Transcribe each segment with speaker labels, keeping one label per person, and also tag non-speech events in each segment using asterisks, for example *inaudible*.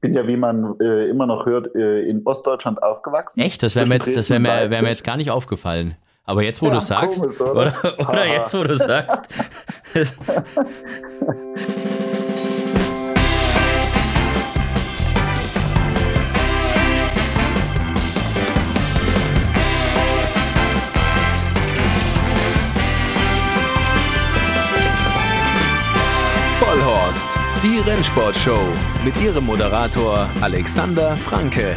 Speaker 1: bin ja, wie man äh, immer noch hört, äh, in Ostdeutschland aufgewachsen.
Speaker 2: Echt? Das wäre mir, jetzt, wär mir, wär mir jetzt gar nicht aufgefallen. Aber jetzt, wo ja, du sagst, komisch, oder? Oder, *laughs* oder jetzt, wo du sagst. *laughs* *laughs*
Speaker 3: die Rennsportshow mit ihrem Moderator Alexander Franke.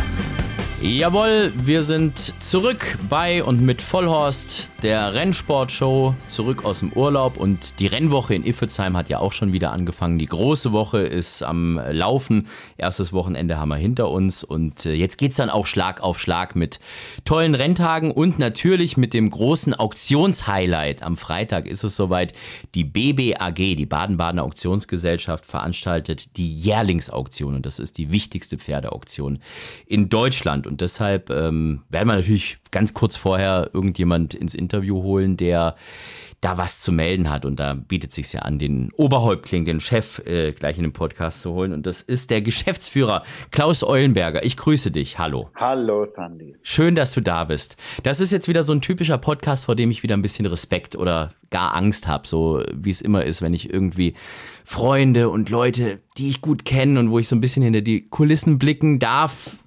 Speaker 2: Jawohl, wir sind zurück bei und mit Vollhorst, der Rennsportshow, zurück aus dem Urlaub und die Rennwoche in Iffezheim hat ja auch schon wieder angefangen. Die große Woche ist am Laufen. Erstes Wochenende haben wir hinter uns und äh, jetzt geht es dann auch Schlag auf Schlag mit tollen Renntagen und natürlich mit dem großen Auktionshighlight. Am Freitag ist es soweit. Die BBAG, die Baden-Badener Auktionsgesellschaft, veranstaltet die Jährlingsauktion und das ist die wichtigste Pferdeauktion in Deutschland. Deshalb ähm, werden wir natürlich ganz kurz vorher irgendjemand ins Interview holen, der da was zu melden hat. Und da bietet sich ja an, den Oberhäuptling, den Chef, äh, gleich in den Podcast zu holen. Und das ist der Geschäftsführer Klaus Eulenberger. Ich grüße dich. Hallo.
Speaker 1: Hallo, Sandy.
Speaker 2: Schön, dass du da bist. Das ist jetzt wieder so ein typischer Podcast, vor dem ich wieder ein bisschen Respekt oder gar Angst habe, so wie es immer ist, wenn ich irgendwie Freunde und Leute, die ich gut kenne und wo ich so ein bisschen hinter die Kulissen blicken darf,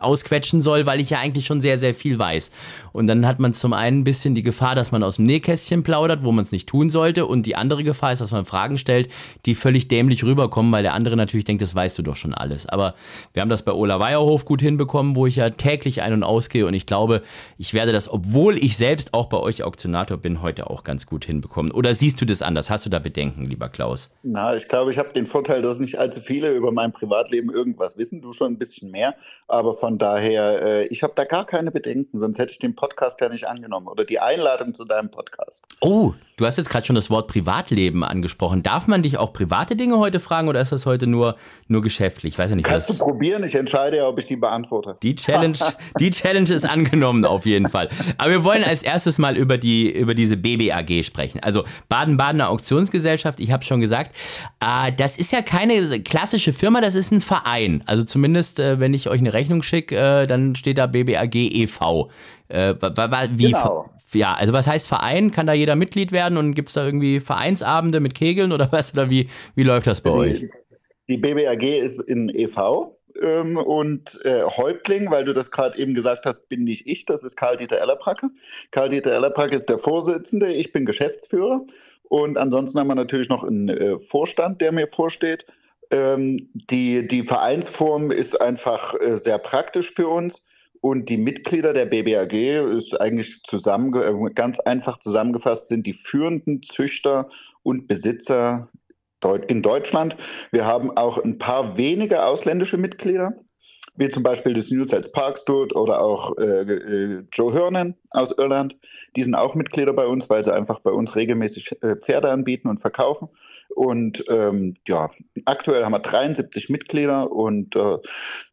Speaker 2: ausquetschen soll, weil ich ja eigentlich schon sehr, sehr viel weiß. Und dann hat man zum einen ein bisschen die Gefahr, dass man aus dem Nähkästchen plaudert, wo man es nicht tun sollte. Und die andere Gefahr ist, dass man Fragen stellt, die völlig dämlich rüberkommen, weil der andere natürlich denkt, das weißt du doch schon alles. Aber wir haben das bei Ola Weierhof gut hinbekommen, wo ich ja täglich ein- und ausgehe. Und ich glaube, ich werde das, obwohl ich selbst auch bei euch Auktionator bin, heute auch ganz gut hinbekommen. Oder siehst du das anders? Hast du da Bedenken, lieber Klaus?
Speaker 1: Na, ich glaube, ich habe den Vorteil, dass nicht allzu viele über mein Privatleben irgendwas wissen. Du schon ein bisschen mehr. Aber von daher, äh, ich habe da gar keine Bedenken, sonst hätte ich den Podcast ja nicht angenommen oder die Einladung zu deinem Podcast.
Speaker 2: Oh, du hast jetzt gerade schon das Wort Privatleben angesprochen. Darf man dich auch private Dinge heute fragen oder ist das heute nur, nur geschäftlich? Ich weiß ja nicht,
Speaker 1: Kannst was... du probieren? Ich entscheide ja, ob ich die beantworte.
Speaker 2: Die Challenge, *laughs* die Challenge ist angenommen auf jeden Fall. Aber wir wollen als erstes mal über, die, über diese BBAG sprechen. Also Baden-Badener Auktionsgesellschaft, ich habe schon gesagt, äh, das ist ja keine klassische Firma, das ist ein Verein. Also zumindest, äh, wenn ich euch eine Rechnung schicke, äh, dann steht da BBAG e.V. Äh, wie, genau. Ja, also was heißt Verein? Kann da jeder Mitglied werden und gibt es da irgendwie Vereinsabende mit Kegeln oder *laughs* was? Oder wie, wie läuft das bei die, euch?
Speaker 1: Die BBAG ist in e.V. Ähm, und äh, Häuptling, weil du das gerade eben gesagt hast, bin nicht ich, das ist Karl-Dieter Ellerbracke. Karl-Dieter Ellerbracke ist der Vorsitzende, ich bin Geschäftsführer. Und ansonsten haben wir natürlich noch einen äh, Vorstand, der mir vorsteht. Ähm, die, die Vereinsform ist einfach äh, sehr praktisch für uns. Und die Mitglieder der BBAG ist eigentlich zusammen, äh, ganz einfach zusammengefasst, sind die führenden Züchter und Besitzer in Deutschland. Wir haben auch ein paar wenige ausländische Mitglieder wie zum Beispiel das News als Parks tut oder auch äh, äh, Joe Hernan aus Irland. Die sind auch Mitglieder bei uns, weil sie einfach bei uns regelmäßig äh, Pferde anbieten und verkaufen. Und ähm, ja, aktuell haben wir 73 Mitglieder und äh,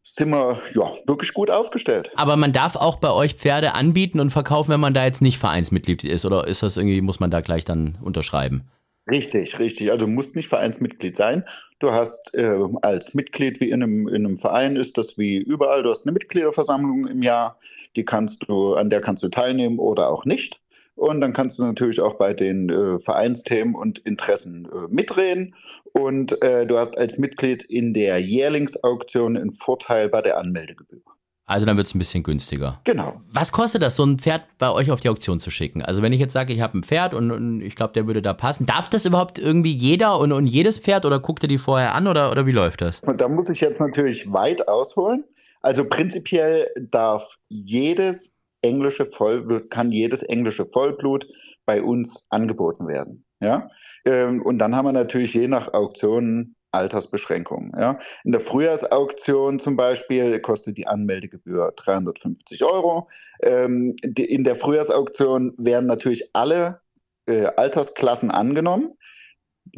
Speaker 1: sind wir ja wirklich gut aufgestellt.
Speaker 2: Aber man darf auch bei euch Pferde anbieten und verkaufen, wenn man da jetzt nicht Vereinsmitglied ist, oder ist das irgendwie, muss man da gleich dann unterschreiben?
Speaker 1: Richtig, richtig. Also musst nicht Vereinsmitglied sein. Du hast äh, als Mitglied wie in einem, in einem Verein ist das wie überall. Du hast eine Mitgliederversammlung im Jahr, die kannst du, an der kannst du teilnehmen oder auch nicht. Und dann kannst du natürlich auch bei den äh, Vereinsthemen und Interessen äh, mitreden. Und äh, du hast als Mitglied in der Jährlingsauktion einen Vorteil bei der Anmeldegebühr.
Speaker 2: Also dann wird es ein bisschen günstiger.
Speaker 1: Genau.
Speaker 2: Was kostet das, so ein Pferd bei euch auf die Auktion zu schicken? Also wenn ich jetzt sage, ich habe ein Pferd und, und ich glaube, der würde da passen, darf das überhaupt irgendwie jeder und, und jedes Pferd oder guckt ihr die vorher an oder, oder wie läuft das?
Speaker 1: Und da muss ich jetzt natürlich weit ausholen. Also prinzipiell darf jedes englische Voll, kann jedes englische Vollblut bei uns angeboten werden. Ja? Ähm, und dann haben wir natürlich je nach Auktion Altersbeschränkungen. Ja. In der Frühjahrsauktion zum Beispiel kostet die Anmeldegebühr 350 Euro. Ähm, die, in der Frühjahrsauktion werden natürlich alle äh, Altersklassen angenommen.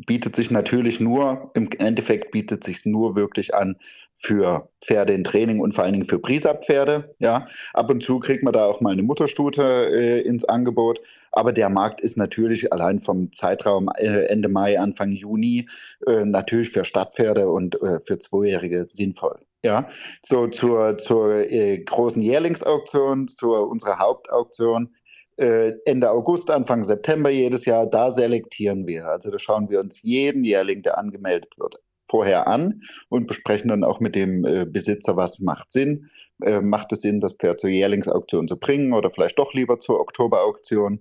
Speaker 1: bietet sich natürlich nur, im Endeffekt bietet sich nur wirklich an für Pferde in Training und vor allen Dingen für Prisa-Pferde. Ja, ab und zu kriegt man da auch mal eine Mutterstute äh, ins Angebot. Aber der Markt ist natürlich allein vom Zeitraum äh, Ende Mai, Anfang Juni äh, natürlich für Stadtpferde und äh, für Zweijährige sinnvoll. Ja, so zur, zur äh, großen Jährlingsauktion, zur unserer Hauptauktion äh, Ende August, Anfang September jedes Jahr, da selektieren wir. Also da schauen wir uns jeden Jährling, der angemeldet wird, vorher an und besprechen dann auch mit dem äh, Besitzer, was macht Sinn. Äh, macht es Sinn, das Pferd zur Jährlingsauktion zu bringen oder vielleicht doch lieber zur Oktoberauktion?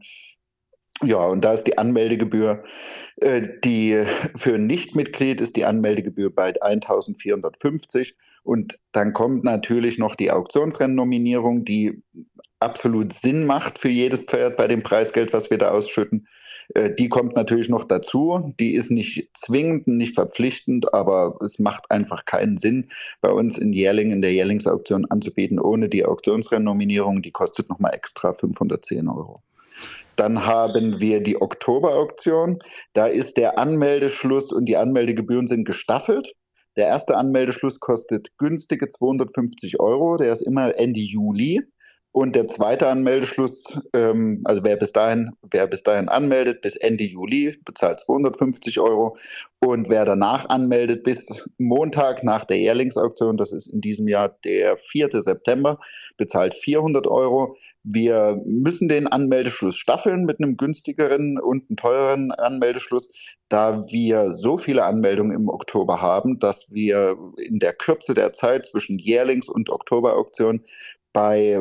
Speaker 1: Ja, und da ist die Anmeldegebühr, äh, die für Nichtmitglied ist die Anmeldegebühr bei 1450 und dann kommt natürlich noch die Auktionsrennnominierung, die absolut Sinn macht für jedes Pferd bei dem Preisgeld, was wir da ausschütten. Äh, die kommt natürlich noch dazu. Die ist nicht zwingend, nicht verpflichtend, aber es macht einfach keinen Sinn, bei uns in Jährling in der Jährlingsauktion anzubieten, ohne die Auktionsrennnominierung. Die kostet nochmal extra 510 Euro. Dann haben wir die Oktoberauktion. Da ist der Anmeldeschluss und die Anmeldegebühren sind gestaffelt. Der erste Anmeldeschluss kostet günstige 250 Euro. Der ist immer Ende Juli. Und der zweite Anmeldeschluss, ähm, also wer bis dahin, wer bis dahin anmeldet, bis Ende Juli, bezahlt 250 Euro. Und wer danach anmeldet, bis Montag nach der Jährlingsauktion, das ist in diesem Jahr der 4. September, bezahlt 400 Euro. Wir müssen den Anmeldeschluss staffeln mit einem günstigeren und einem teureren Anmeldeschluss, da wir so viele Anmeldungen im Oktober haben, dass wir in der Kürze der Zeit zwischen Jährlings- und Oktoberauktion bei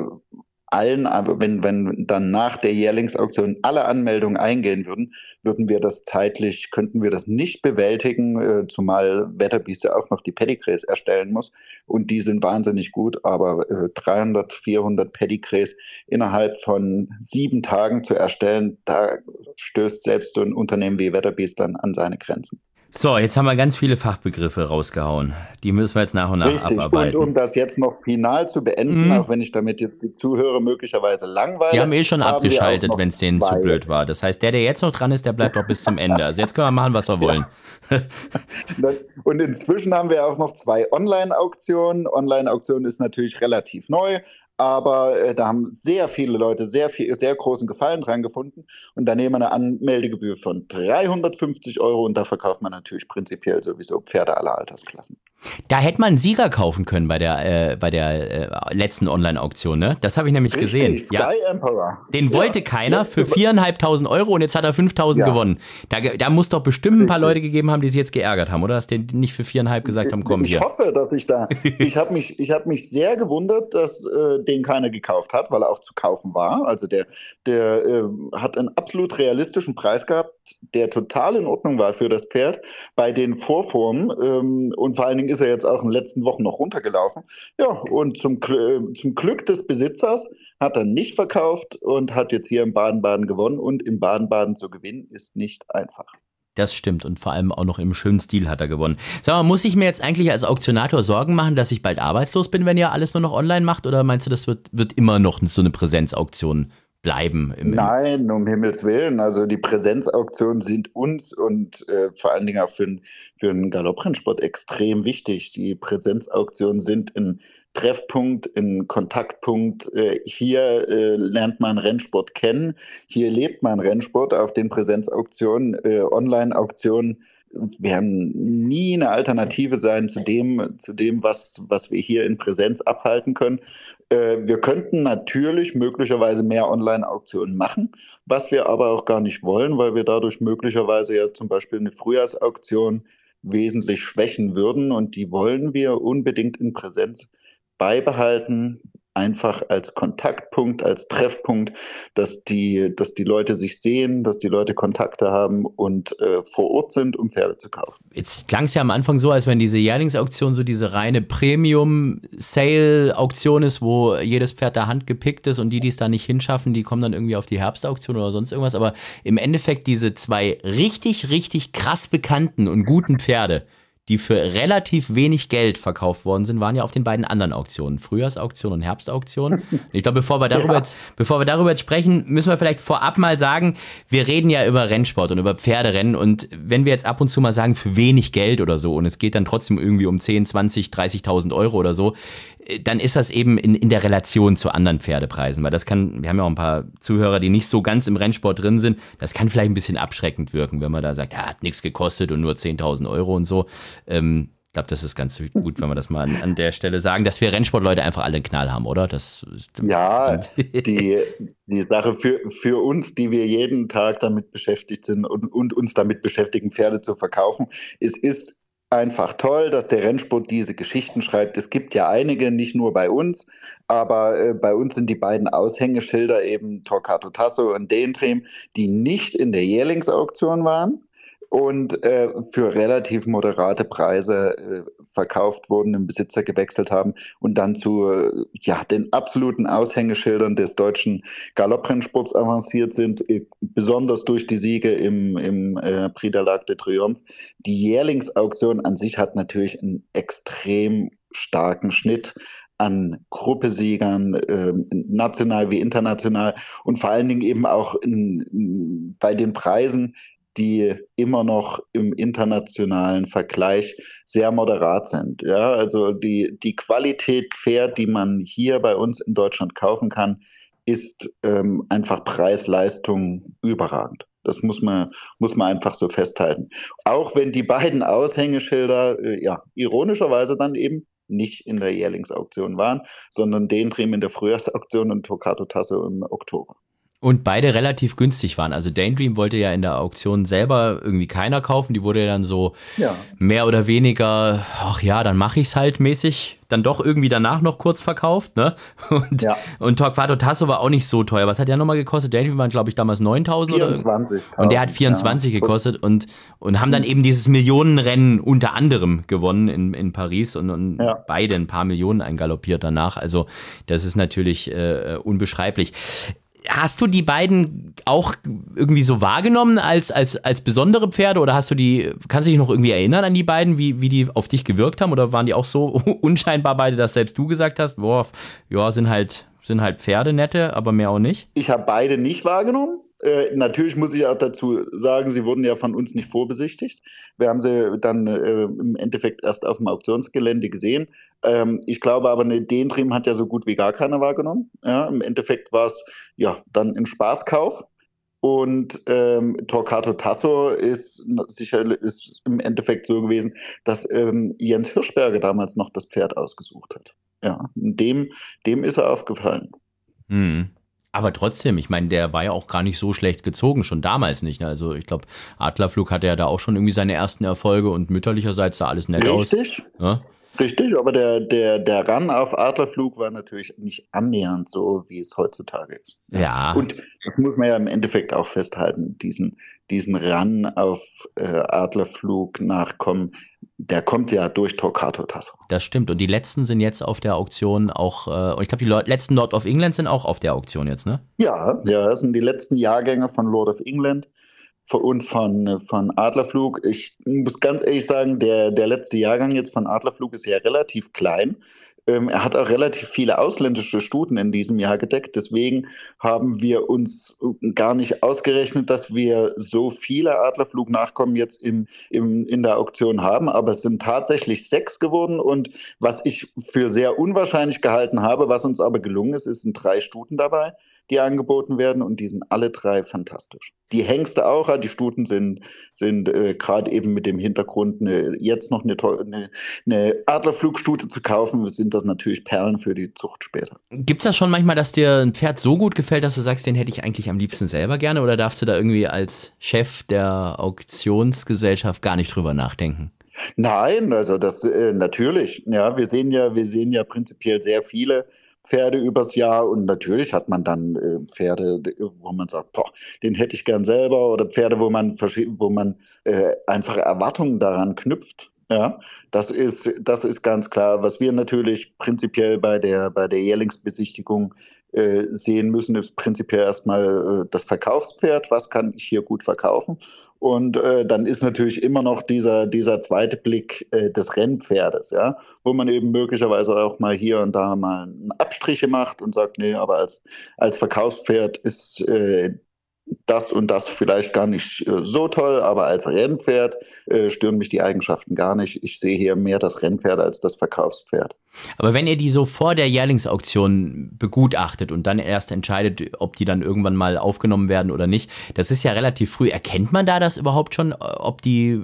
Speaker 1: allen, aber wenn, wenn dann nach der Jährlingsauktion alle Anmeldungen eingehen würden, würden wir das zeitlich, könnten wir das nicht bewältigen, äh, zumal Wetterbieste auch noch die Pedigrees erstellen muss. Und die sind wahnsinnig gut, aber äh, 300, 400 Pedigrees innerhalb von sieben Tagen zu erstellen, da stößt selbst so ein Unternehmen wie Wetterbiest dann an seine Grenzen.
Speaker 2: So, jetzt haben wir ganz viele Fachbegriffe rausgehauen. Die müssen wir jetzt nach und nach Richtig. abarbeiten.
Speaker 1: Und um das jetzt noch final zu beenden, mhm. auch wenn ich damit jetzt die Zuhörer möglicherweise langweile.
Speaker 2: Die haben eh schon haben abgeschaltet, wenn es denen zwei. zu blöd war. Das heißt, der, der jetzt noch dran ist, der bleibt doch bis zum Ende. Also jetzt können wir machen, was wir wollen. *laughs* Ja.
Speaker 1: und inzwischen haben wir auch noch zwei Online-Auktionen. Online-Auktion ist natürlich relativ neu, aber äh, da haben sehr viele Leute sehr viel, sehr großen Gefallen dran gefunden und da nehmen wir eine Anmeldegebühr von 350 Euro und da verkauft man natürlich prinzipiell sowieso Pferde aller Altersklassen.
Speaker 2: Da hätte man einen Sieger kaufen können bei der, äh, bei der äh, letzten Online-Auktion, ne? Das habe ich nämlich Richtig, gesehen.
Speaker 1: Sky ja. Emperor.
Speaker 2: Den ja. wollte keiner für 4.500 Euro und jetzt hat er 5.000 ja. gewonnen. Da, da muss doch bestimmt ein paar Leute gegeben haben, die sich jetzt geärgert haben, oder? Dass die nicht für 4.500 gesagt haben, komm
Speaker 1: ich
Speaker 2: hier.
Speaker 1: Ich hoffe, dass ich da, *laughs* ich habe mich, hab mich sehr gewundert, dass äh, den keiner gekauft hat, weil er auch zu kaufen war. Also der, der äh, hat einen absolut realistischen Preis gehabt, der total in Ordnung war für das Pferd bei den Vorformen ähm, und vor allen Dingen ist er jetzt auch in den letzten Wochen noch runtergelaufen. Ja, und zum, äh, zum Glück des Besitzers hat er nicht verkauft und hat jetzt hier im Baden-Baden gewonnen. Und im Baden-Baden zu gewinnen ist nicht einfach.
Speaker 2: Das stimmt und vor allem auch noch im schönen Stil hat er gewonnen. Sag mal, muss ich mir jetzt eigentlich als Auktionator Sorgen machen, dass ich bald arbeitslos bin, wenn ihr alles nur noch online macht? Oder meinst du, das wird, wird immer noch so eine Präsenzauktion bleiben?
Speaker 1: Im, im Nein, um Himmels Willen. Also die Präsenzauktionen sind uns und äh, vor allen Dingen auch für, für den Galopprennsport extrem wichtig. Die Präsenzauktionen sind in Treffpunkt, ein Kontaktpunkt. Äh, hier äh, lernt man Rennsport kennen. Hier lebt man Rennsport auf den Präsenzauktionen, äh, Online-Auktionen werden nie eine Alternative sein zu dem, zu dem was, was wir hier in Präsenz abhalten können. Wir könnten natürlich möglicherweise mehr Online-Auktionen machen, was wir aber auch gar nicht wollen, weil wir dadurch möglicherweise ja zum Beispiel eine Frühjahrsauktion wesentlich schwächen würden und die wollen wir unbedingt in Präsenz beibehalten, einfach als Kontaktpunkt, als Treffpunkt, dass die, dass die Leute sich sehen, dass die Leute Kontakte haben und äh, vor Ort sind, um Pferde zu kaufen.
Speaker 2: Jetzt klang es ja am Anfang so, als wenn diese Jährlingsauktion so diese reine Premium-Sale-Auktion ist, wo jedes Pferd der Hand gepickt ist und die, die es da nicht hinschaffen, die kommen dann irgendwie auf die Herbstauktion oder sonst irgendwas. Aber im Endeffekt diese zwei richtig, richtig krass bekannten und guten Pferde, die für relativ wenig Geld verkauft worden sind, waren ja auf den beiden anderen Auktionen, Frühjahrsauktion und Herbstauktion. *laughs* Ich glaube, bevor wir darüber ja. jetzt, bevor wir darüber jetzt sprechen, müssen wir vielleicht vorab mal sagen, wir reden ja über Rennsport und über Pferderennen und wenn wir jetzt ab und zu mal sagen, für wenig Geld oder so und es geht dann trotzdem irgendwie um 10, 20, 30.000 Euro oder so, dann ist das eben in, in der Relation zu anderen Pferdepreisen, weil das kann, wir haben ja auch ein paar Zuhörer, die nicht so ganz im Rennsport drin sind, das kann vielleicht ein bisschen abschreckend wirken, wenn man da sagt, ja, hat nichts gekostet und nur 10.000 Euro und so. Ähm, ich glaube, das ist ganz gut, wenn wir das mal an, an, der Stelle sagen, dass wir Rennsportleute einfach alle einen Knall haben, oder? Das,
Speaker 1: ja, *laughs* die, die Sache für, für uns, die wir jeden Tag damit beschäftigt sind und, und uns damit beschäftigen, Pferde zu verkaufen, es ist einfach toll, dass der Rennsport diese Geschichten schreibt. Es gibt ja einige, nicht nur bei uns, aber äh, bei uns sind die beiden Aushängeschilder eben Torquato Tasso und Dentrim, die nicht in der Jährlingsauktion waren, und äh, für relativ moderate Preise äh, verkauft wurden, den Besitzer gewechselt haben und dann zu äh, ja, den absoluten Aushängeschildern des deutschen Galopprennsports avanciert sind, äh, besonders durch die Siege im, im äh, Prix de l'Arc de Triomphe. Die Jährlingsauktion an sich hat natürlich einen extrem starken Schnitt an Gruppesiegern, äh, national wie international und vor allen Dingen eben auch in, in, bei den Preisen die immer noch im internationalen Vergleich sehr moderat sind. Ja, also die, die Qualität Pferd, die man hier bei uns in Deutschland kaufen kann, ist ähm, einfach Preis-Leistung überragend. Das muss man, muss man einfach so festhalten. Auch wenn die beiden Aushängeschilder, äh, ja, ironischerweise dann eben nicht in der Jährlingsauktion waren, sondern den Dream in der Frühjahrsauktion und Tocato Tasso im Oktober.
Speaker 2: Und beide relativ günstig waren. Also Daydream wollte ja in der Auktion selber irgendwie keiner kaufen. Die wurde ja dann so ja. mehr oder weniger, ach ja, dann mache ich es halt mäßig, dann doch irgendwie danach noch kurz verkauft. Ne? *laughs* Und, ja. und Torquato Tasso war auch nicht so teuer. Was hat der nochmal gekostet? Daydream waren, glaube ich, damals 9000 oder? Und der hat 24 ja. gekostet und, und haben dann eben dieses Millionenrennen unter anderem gewonnen in, in Paris und, und ja. beide ein paar Millionen eingaloppiert danach. Also das ist natürlich äh, unbeschreiblich. Hast du die beiden auch irgendwie so wahrgenommen als, als, als besondere Pferde oder hast du die, kannst du dich noch irgendwie erinnern an die beiden, wie, wie die auf dich gewirkt haben oder waren die auch so *laughs* unscheinbar beide, dass selbst du gesagt hast, boah, ja, sind halt, sind halt Pferde nette, aber mehr auch nicht?
Speaker 1: Ich habe beide nicht wahrgenommen. Äh, natürlich muss ich auch dazu sagen, sie wurden ja von uns nicht vorbesichtigt. Wir haben sie dann äh, im Endeffekt erst auf dem Auktionsgelände gesehen. Ähm, ich glaube aber, ne, den hat ja so gut wie gar keiner wahrgenommen. Ja, Im Endeffekt war es ja dann ein Spaßkauf. Und ähm, Torquato Tasso ist sicher ist im Endeffekt so gewesen, dass ähm, Jens Hirschberger damals noch das Pferd ausgesucht hat. Ja, dem, dem ist er aufgefallen.
Speaker 2: Mhm. Aber trotzdem, ich meine, der war ja auch gar nicht so schlecht gezogen, schon damals nicht. Ne? Also ich glaube, Adlerflug hatte ja da auch schon irgendwie seine ersten Erfolge und mütterlicherseits sah alles nett
Speaker 1: Richtig.
Speaker 2: aus.
Speaker 1: Richtig. Ja? Richtig, aber der, der, der Run auf Adlerflug war natürlich nicht annähernd so, wie es heutzutage ist.
Speaker 2: Ja.
Speaker 1: Und das muss man ja im Endeffekt auch festhalten, diesen, diesen Run auf äh, Adlerflug nachkommen, der kommt ja durch Torquato Tasso.
Speaker 2: Das stimmt. Und die letzten sind jetzt auf der Auktion auch, äh, und ich glaube, die letzten Lord of England sind auch auf der Auktion jetzt, ne?
Speaker 1: Ja, ja, das sind die letzten Jahrgänge von Lord of England und von, von Adlerflug. Ich muss ganz ehrlich sagen, der, der letzte Jahrgang jetzt von Adlerflug ist ja relativ klein. Ähm, er hat auch relativ viele ausländische Stuten in diesem Jahr gedeckt. Deswegen haben wir uns gar nicht ausgerechnet, dass wir so viele Adlerflug-Nachkommen jetzt im, im, in der Auktion haben. Aber es sind tatsächlich sechs geworden. Und was ich für sehr unwahrscheinlich gehalten habe, was uns aber gelungen ist, ist, sind drei Stuten dabei die angeboten werden und die sind alle drei fantastisch. Die Hengste auch, die Stuten sind, sind äh, gerade eben mit dem Hintergrund, eine, jetzt noch eine, eine, eine Adlerflugstute zu kaufen, sind das natürlich Perlen für die Zucht später.
Speaker 2: Gibt es das schon manchmal, dass dir ein Pferd so gut gefällt, dass du sagst, den hätte ich eigentlich am liebsten selber gerne oder darfst du da irgendwie als Chef der Auktionsgesellschaft gar nicht drüber nachdenken?
Speaker 1: Nein, also das äh, natürlich. Ja, wir sehen ja, wir sehen ja prinzipiell sehr viele Pferde übers Jahr und natürlich hat man dann äh, Pferde, wo man sagt, boah, den hätte ich gern selber oder Pferde, wo man wo man äh, einfach Erwartungen daran knüpft. Ja, das ist, das ist ganz klar. Was wir natürlich prinzipiell bei der, bei der Jährlingsbesichtigung äh, sehen müssen, ist prinzipiell erstmal äh, das Verkaufspferd. Was kann ich hier gut verkaufen? Und äh, dann ist natürlich immer noch dieser, dieser zweite Blick äh, des Rennpferdes, ja, wo man eben möglicherweise auch mal hier und da mal Abstriche macht und sagt, nee, aber als, als Verkaufspferd ist äh, das und das vielleicht gar nicht äh, so toll, aber als Rennpferd äh, stören mich die Eigenschaften gar nicht. Ich sehe hier mehr das Rennpferd als das Verkaufspferd.
Speaker 2: Aber wenn ihr die so vor der Jährlingsauktion begutachtet und dann erst entscheidet, ob die dann irgendwann mal aufgenommen werden oder nicht, das ist ja relativ früh. Erkennt man da das überhaupt schon, ob die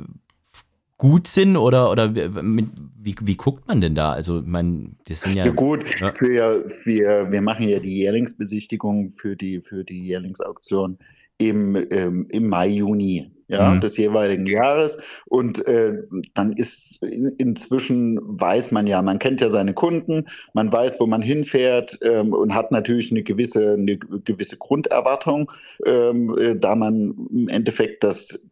Speaker 2: gut sind oder, oder wie, wie guckt man denn da? Also, man, das sind ja.
Speaker 1: ja gut, ja. Für, für, wir machen ja die Jährlingsbesichtigung für die, für die Jährlingsauktion im, ähm, im Mai, Juni ja, mhm. des jeweiligen Jahres. Und äh, dann ist in, inzwischen weiß man ja, man kennt ja seine Kunden, man weiß, wo man hinfährt ähm, und hat natürlich eine gewisse, eine gewisse Grunderwartung, ähm, äh, da man im Endeffekt das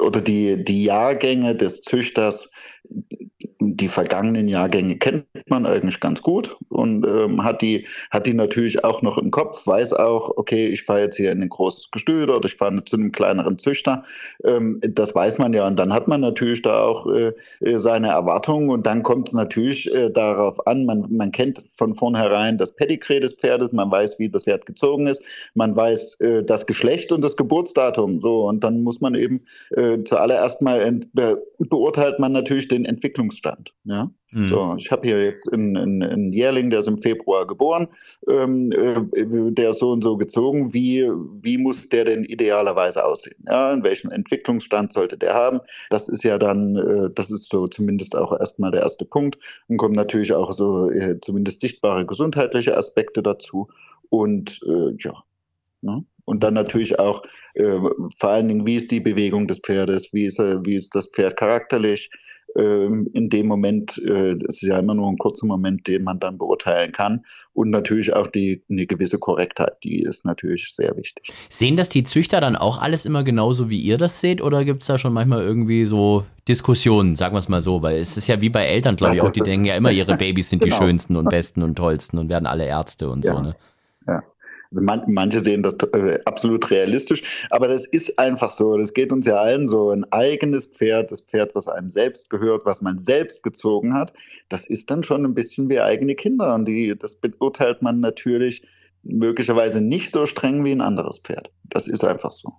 Speaker 1: oder die, die Jahrgänge des Züchters die vergangenen Jahrgänge kennt man eigentlich ganz gut und ähm, hat, die, hat die natürlich auch noch im Kopf, weiß auch, okay, ich fahre jetzt hier in ein großes Gestüt oder ich fahre zu einem kleineren Züchter. Ähm, das weiß man ja und dann hat man natürlich da auch äh, äh seine Erwartungen und dann kommt es natürlich äh, darauf an, man, man kennt von vornherein das Pedigree des Pferdes, man weiß, wie das Pferd gezogen ist, man weiß äh, das Geschlecht und das Geburtsdatum so und dann muss man eben äh, zuallererst mal be beurteilt man natürlich den Entwicklungsstand. Ja? Mhm. So, ich habe hier jetzt einen, einen, einen, Jährling, der ist im Februar geboren, ähm, äh, der ist so und so gezogen. Wie, wie muss der denn idealerweise aussehen? Ja, in welchem Entwicklungsstand sollte der haben? Das ist ja dann, äh, das ist so zumindest auch erstmal der erste Punkt. Und kommen natürlich auch so äh, zumindest sichtbare gesundheitliche Aspekte dazu. Und äh, ja, ne? Und dann natürlich auch äh, vor allen Dingen, wie ist die Bewegung des Pferdes, wie ist, wie ist das Pferd charakterlich, in dem Moment, äh, das ist ja immer nur ein kurzer Moment, den man dann beurteilen kann. Und natürlich auch die, eine gewisse Korrektheit, die ist natürlich sehr wichtig.
Speaker 2: Sehen das die Züchter dann auch alles immer genauso, wie ihr das seht? Oder gibt es da schon manchmal irgendwie so Diskussionen, sagen wir es mal so? Weil es ist ja wie bei Eltern, glaube ich, auch, die denken ja immer, ihre Babys sind *laughs* genau. die schönsten und besten und tollsten und werden alle Ärzte und
Speaker 1: ja.
Speaker 2: so. Ne?
Speaker 1: Ja. Man, manche sehen das äh, absolut realistisch, aber das ist einfach so. Das geht uns ja allen so. Ein eigenes Pferd, das Pferd, was einem selbst gehört, was man selbst gezogen hat, das ist dann schon ein bisschen wie eigene Kinder. Und die, das beurteilt man natürlich möglicherweise nicht so streng wie ein anderes Pferd. Das ist einfach so.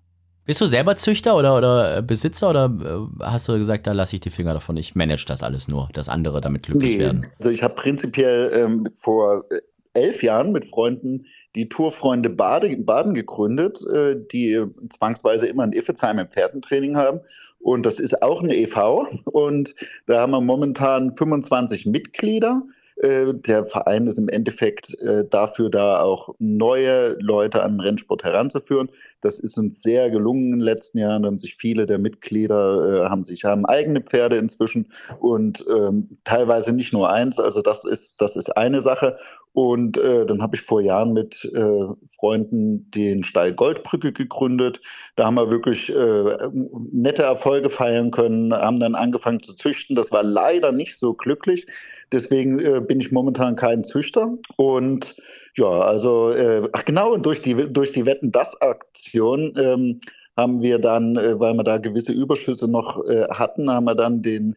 Speaker 2: Bist du selber Züchter oder, oder Besitzer oder äh, hast du gesagt, da lasse ich die Finger davon, ich manage das alles nur, dass andere damit glücklich nee, werden?
Speaker 1: Also ich habe prinzipiell ähm, vor äh, elf Jahren mit Freunden die Tourfreunde Baden, Baden gegründet, äh, die zwangsweise immer ein Iffezheim im Pferdentraining haben. Und das ist auch eine EV. Und da haben wir momentan 25 Mitglieder. Äh, der Verein ist im Endeffekt äh, dafür da, auch neue Leute an den Rennsport heranzuführen. Das ist uns sehr gelungen in den letzten Jahren. Da haben sich viele der Mitglieder haben sich haben eigene Pferde inzwischen und ähm, teilweise nicht nur eins. Also das ist das ist eine Sache. Und äh, dann habe ich vor Jahren mit äh, Freunden den Stall Goldbrücke gegründet. Da haben wir wirklich äh, nette Erfolge feiern können, haben dann angefangen zu züchten. Das war leider nicht so glücklich. Deswegen äh, bin ich momentan kein Züchter. Und ja, also, äh, ach genau, durch die, durch die Wetten-Das-Aktion ähm, haben wir dann, äh, weil wir da gewisse Überschüsse noch hatten, haben wir dann den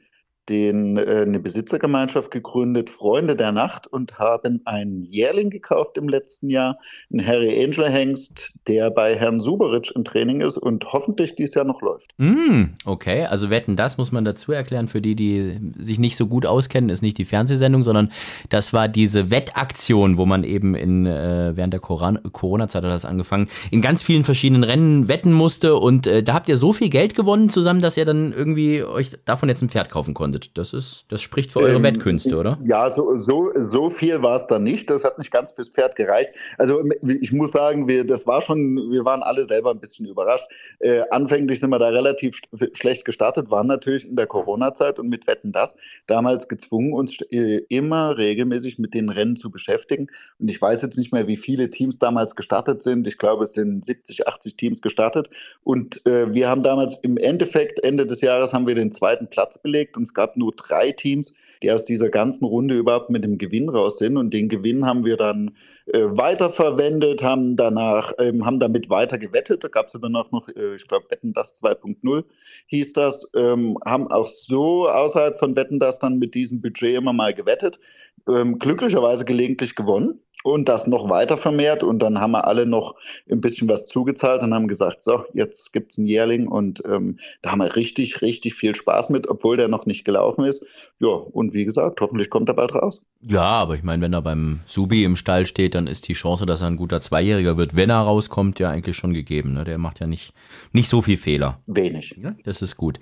Speaker 1: den, äh, eine Besitzergemeinschaft gegründet, Freunde der Nacht, und haben einen Jährling gekauft im letzten Jahr, einen Harry Angel Hengst, der bei Herrn Suberitsch im Training ist und hoffentlich dieses Jahr noch läuft.
Speaker 2: Mm, okay, also Wetten, das muss man dazu erklären, für die, die sich nicht so gut auskennen, ist nicht die Fernsehsendung, sondern das war diese Wettaktion, wo man eben in, äh, während der Corona-Zeit hat das angefangen, in ganz vielen verschiedenen Rennen wetten musste. Und äh, da habt ihr so viel Geld gewonnen zusammen, dass ihr dann irgendwie euch davon jetzt ein Pferd kaufen konntet konntet. Das ist, das spricht für eure ähm, Wettkünste, oder?
Speaker 1: Ja, so, so, so viel war es dann nicht. Das hat nicht ganz fürs Pferd gereicht. Also ich muss sagen, wir, das war schon, wir waren alle selber ein bisschen überrascht. Äh, anfänglich sind wir da relativ schlecht gestartet, waren natürlich in der Corona-Zeit und mit Wetten das damals gezwungen, uns äh, immer regelmäßig mit den Rennen zu beschäftigen. Und ich weiß jetzt nicht mehr, wie viele Teams damals gestartet sind. Ich glaube, es sind 70, 80 Teams gestartet. Und äh, wir haben damals im Endeffekt, Ende des Jahres, haben wir den zweiten Platz belegt und es gab gab nur drei Teams, die aus dieser ganzen Runde überhaupt mit dem Gewinn raus sind. Und den Gewinn haben wir dann äh, weiterverwendet, haben danach, ähm, haben damit weiter gewettet. Da gab es danach noch, äh, ich glaube, Wetten das 2.0 hieß das, ähm, haben auch so außerhalb von Wetten das dann mit diesem Budget immer mal gewettet. Ähm, glücklicherweise gelegentlich gewonnen und das noch weiter vermehrt. Und dann haben wir alle noch ein bisschen was zugezahlt und haben gesagt, so, jetzt gibt es einen Jährling und ähm, da haben wir richtig, richtig viel Spaß mit, obwohl der noch nicht gelaufen ist. Ja, und wie gesagt, hoffentlich kommt er bald raus.
Speaker 2: Ja, aber ich meine, wenn er beim Subi im Stall steht, dann ist die Chance, dass er ein guter Zweijähriger wird, wenn er rauskommt, ja eigentlich schon gegeben. Ne? Der macht ja nicht, nicht so viel Fehler.
Speaker 1: Wenig.
Speaker 2: Ja, das ist gut.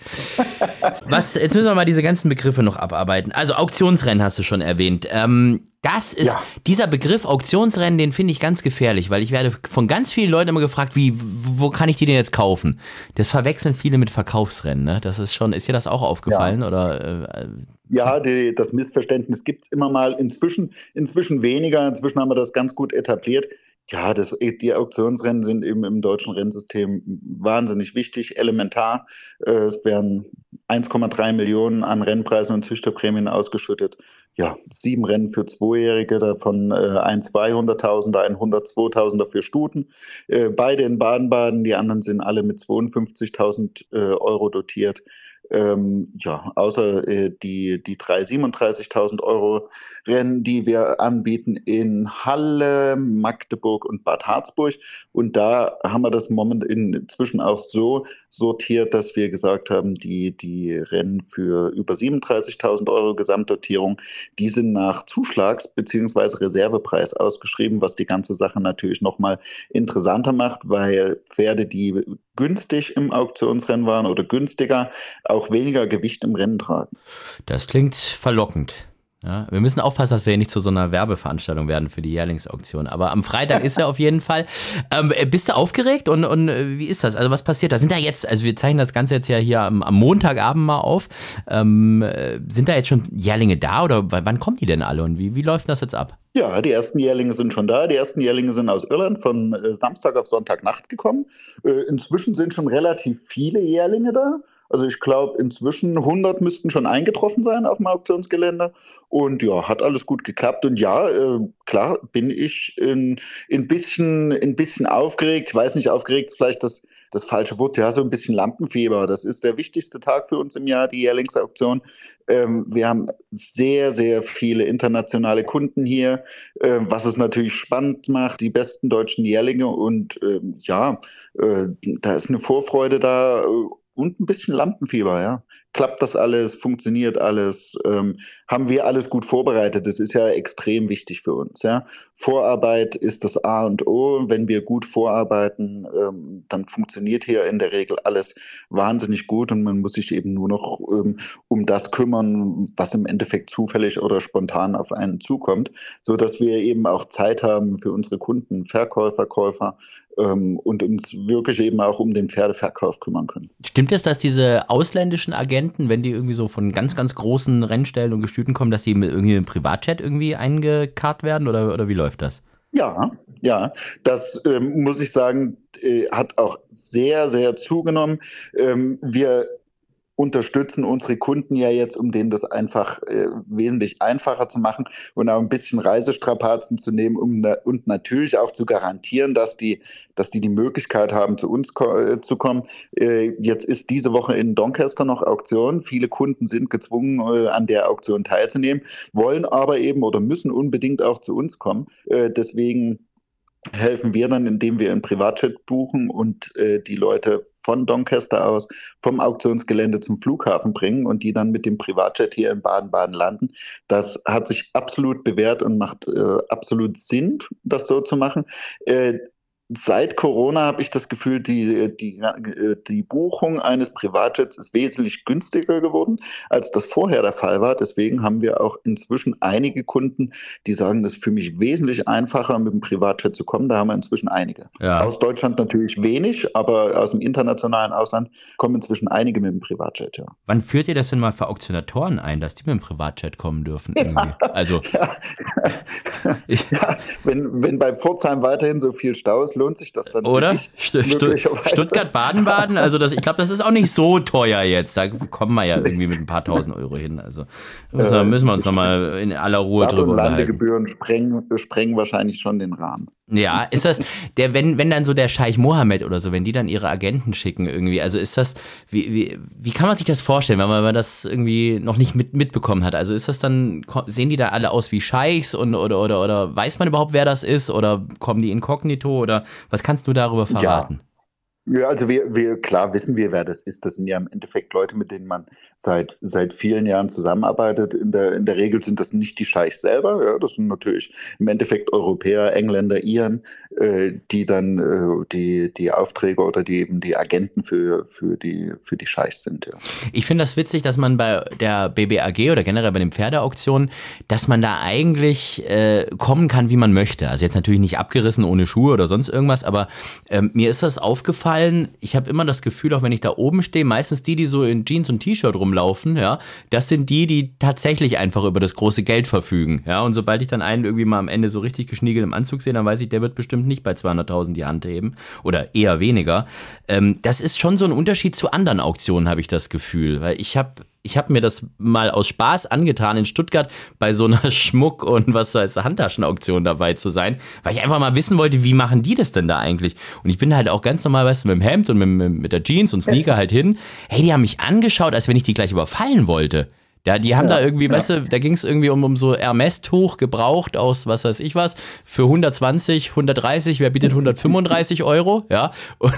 Speaker 2: Was, jetzt müssen wir mal diese ganzen Begriffe noch abarbeiten. Also Auktionsrennen hast du schon erwähnt. Ähm, das ist, ja. dieser Begriff Auktionsrennen, den finde ich ganz gefährlich, weil ich werde von ganz vielen Leuten immer gefragt, wie, wo kann ich die denn jetzt kaufen? Das verwechseln viele mit Verkaufsrennen, ne? Das ist schon, ist dir das auch aufgefallen? Ja. Oder,
Speaker 1: äh, ja, die, das Missverständnis gibt es immer mal. Inzwischen, inzwischen weniger. Inzwischen haben wir das ganz gut etabliert. Ja, das, die Auktionsrennen sind eben im deutschen Rennsystem wahnsinnig wichtig, elementar. Äh, es werden 1,3 Millionen an Rennpreisen und Züchterprämien ausgeschüttet. Ja, sieben Rennen für Zweijährige, davon äh, ein 200.000er, ein 102.000er für Stuten. Äh, beide in Baden-Baden, die anderen sind alle mit 52.000 äh, Euro dotiert. Ähm, ja, außer äh, die, die drei 37.000 Euro Rennen, die wir anbieten in Halle, Magdeburg und Bad Harzburg. Und da haben wir das Moment inzwischen auch so sortiert, dass wir gesagt haben, die, die Rennen für über 37.000 Euro Gesamtdotierung, die sind nach Zuschlags- bzw. Reservepreis ausgeschrieben, was die ganze Sache natürlich nochmal interessanter macht, weil Pferde, die günstig im Auktionsrennen waren oder günstiger, auch weniger Gewicht im Rennen tragen.
Speaker 2: Das klingt verlockend. Ja, wir müssen aufpassen, dass wir nicht zu so einer Werbeveranstaltung werden für die Jährlingsauktion. Aber am Freitag ist er auf jeden Fall. *laughs* Ähm, bist du aufgeregt und, und äh, wie ist das? Also was passiert da? Sind da jetzt, also wir zeichnen das Ganze jetzt ja hier am, am Montagabend mal auf. Ähm, äh, sind da jetzt schon Jährlinge da oder wann kommen die denn alle und wie, wie läuft das jetzt ab?
Speaker 1: Ja, die ersten Jährlinge sind schon da. Die ersten Jährlinge sind aus Irland von äh, Samstag auf Sonntagnacht gekommen. Äh, inzwischen sind schon relativ viele Jährlinge da. Also ich glaube, inzwischen 100 müssten schon eingetroffen sein auf dem Auktionsgelände. Und ja, hat alles gut geklappt. Und ja, äh, klar bin ich ein, bisschen, ein bisschen aufgeregt. Ich weiß nicht, aufgeregt ist vielleicht das, das falsche Wort. Ja, so ein bisschen Lampenfieber. Das ist der wichtigste Tag für uns im Jahr, die Jährlingsauktion. Ähm, wir haben sehr, sehr viele internationale Kunden hier, äh, was es natürlich spannend macht, die besten deutschen Jährlinge. Und ähm, ja, äh, da ist eine Vorfreude da und ein bisschen Lampenfieber, ja. Klappt das alles, funktioniert alles, ähm, haben wir alles gut vorbereitet? Das ist ja extrem wichtig für uns, ja. Vorarbeit ist das A und O. Wenn wir gut vorarbeiten, ähm, dann funktioniert hier in der Regel alles wahnsinnig gut und man muss sich eben nur noch ähm, um das kümmern, was im Endeffekt zufällig oder spontan auf einen zukommt, so dass wir eben auch Zeit haben für unsere Kunden, Verkäufer, Käufer, und uns wirklich eben auch um den Pferdeverkauf kümmern können.
Speaker 2: Stimmt es, dass diese ausländischen Agenten, wenn die irgendwie so von ganz, ganz großen Rennstellen und Gestüten kommen, dass die mit irgendwie im Privatchat irgendwie eingekarrt werden oder, oder wie läuft das?
Speaker 1: Ja, ja, das ähm, muss ich sagen, äh, hat auch sehr, sehr zugenommen. Ähm, wir unterstützen unsere Kunden ja jetzt, um denen das einfach äh, wesentlich einfacher zu machen und auch ein bisschen Reisestrapazen zu nehmen um, und natürlich auch zu garantieren, dass die, dass die die Möglichkeit haben, zu uns ko äh, zu kommen. Äh, jetzt ist diese Woche in Doncaster noch Auktion. Viele Kunden sind gezwungen, äh, an der Auktion teilzunehmen, wollen aber eben oder müssen unbedingt auch zu uns kommen. Äh, deswegen helfen wir dann, indem wir einen Privatchat buchen und äh, die Leute von Doncaster aus vom Auktionsgelände zum Flughafen bringen und die dann mit dem Privatjet hier in Baden-Baden landen. Das hat sich absolut bewährt und macht äh, absolut Sinn, das so zu machen. Äh, seit Corona habe ich das Gefühl, die, die, die Buchung eines Privatjets ist wesentlich günstiger geworden, als das vorher der Fall war. Deswegen haben wir auch inzwischen einige Kunden, die sagen, das ist für mich wesentlich einfacher, mit dem Privatjet zu kommen. Da haben wir inzwischen einige. Ja. Aus Deutschland natürlich wenig, aber aus dem internationalen Ausland kommen inzwischen einige mit dem Privatjet, ja.
Speaker 2: Wann führt ihr das denn mal für Auktionatoren ein, dass die mit dem Privatjet kommen dürfen? Ja. Also, *laughs*
Speaker 1: wenn, wenn bei Pforzheim weiterhin so viel Stau ist, lohnt sich das dann.
Speaker 2: Oder? St Stuttgart Baden-Baden, also das, ich glaube, das ist auch nicht so teuer jetzt. Da kommen wir ja irgendwie mit ein paar tausend Euro hin. Also müssen wir, müssen wir uns nochmal in aller Ruhe drüber unterhalten.
Speaker 1: Landegebühren sprengen, sprengen wahrscheinlich schon den Rahmen.
Speaker 2: Ja, ist das, der, wenn, wenn dann so der Scheich Mohammed oder so, wenn die dann ihre Agenten schicken irgendwie, also ist das, wie, wie, wie kann man sich das vorstellen, wenn man, wenn man das irgendwie noch nicht mit, mitbekommen hat? Also ist das dann, sehen die da alle aus wie Scheichs und, oder, oder, oder weiß man überhaupt, wer das ist oder kommen die inkognito oder was kannst du darüber verraten? Ja.
Speaker 1: Ja, also wir, wir, klar wissen wir, wer das ist. Das sind ja im Endeffekt Leute, mit denen man seit, seit vielen Jahren zusammenarbeitet. In der, in der Regel sind das nicht die Scheichs selber, ja, das sind natürlich im Endeffekt Europäer, Engländer, Iren, die dann äh, die, die Aufträge oder die eben die Agenten für, für die, für die Scheichs sind, ja.
Speaker 2: Ich finde das witzig, dass man bei der BBAG oder generell bei den Pferdeauktionen, dass man da eigentlich äh, kommen kann, wie man möchte. Also jetzt natürlich nicht abgerissen ohne Schuhe oder sonst irgendwas, aber ähm, mir ist das aufgefallen, ich habe immer das Gefühl, auch wenn ich da oben stehe, meistens die, die so in Jeans und T-Shirt rumlaufen, ja, das sind die, die tatsächlich einfach über das große Geld verfügen, ja, und sobald ich dann einen irgendwie mal am Ende so richtig geschniegelt im Anzug sehe, dann weiß ich, der wird bestimmt nicht bei 200.000 die Hand heben oder eher weniger. Ähm, das ist schon so ein Unterschied zu anderen Auktionen, habe ich das Gefühl, weil ich habe ich habe mir das mal aus Spaß angetan, in Stuttgart bei so einer *laughs* Schmuck- und was heißt Handtaschenauktion dabei zu sein, weil ich einfach mal wissen wollte, wie machen die das denn da eigentlich? Und ich bin halt auch ganz normal, weißt du, mit dem Hemd und mit, mit der Jeans und Sneaker halt hin. Hey, die haben mich angeschaut, als wenn ich die gleich überfallen wollte. Da, die haben ja, da irgendwie, ja. weißt du, da ging es irgendwie um, um so Hermes-Tuch gebraucht aus was weiß ich was für 120, 130, wer bietet 135 Euro, ja. Und,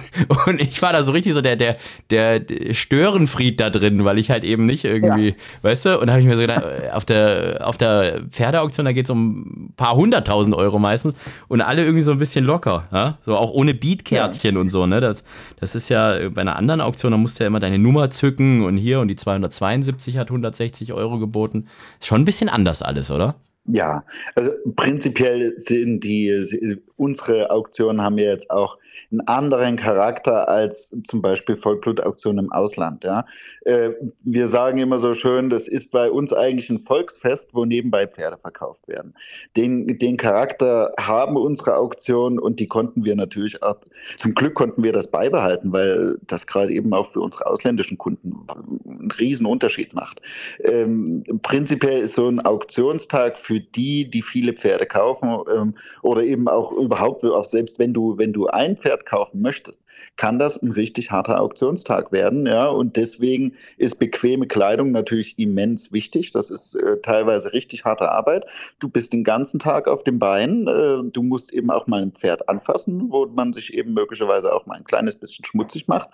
Speaker 2: und ich war da so richtig so der, der, der Störenfried da drin, weil ich halt eben nicht irgendwie, ja. weißt du, und da habe ich mir so gedacht, äh, auf der, auf der Pferdeauktion, da geht es um ein paar hunderttausend Euro meistens und alle irgendwie so ein bisschen locker, ja. So auch ohne Beatkärtchen und so, ne. Das, das ist ja bei einer anderen Auktion, da musst du ja immer deine Nummer zücken und hier und die 272 hat 160 60 Euro geboten. Schon ein bisschen anders alles, oder?
Speaker 1: Ja, also prinzipiell sind die, unsere Auktionen haben ja jetzt auch einen anderen Charakter als zum Beispiel Vollblutauktionen im Ausland. Ja. Äh, wir sagen immer so schön, das ist bei uns eigentlich ein Volksfest, wo nebenbei Pferde verkauft werden. Den, den Charakter haben unsere Auktionen und die konnten wir natürlich auch, zum Glück konnten wir das beibehalten, weil das gerade eben auch für unsere ausländischen Kunden einen riesen Unterschied macht. Ähm, prinzipiell ist so ein Auktionstag für die, die viele Pferde kaufen ähm, oder eben auch überhaupt, auch selbst wenn du, wenn du ein Pferd kaufen möchtest, kann das ein richtig harter Auktionstag werden. Ja, und deswegen ist bequeme Kleidung natürlich immens wichtig. Das ist äh, teilweise richtig harte Arbeit. Du bist den ganzen Tag auf dem Bein. Äh, du musst eben auch mal ein Pferd anfassen, wo man sich eben möglicherweise auch mal ein kleines bisschen schmutzig macht.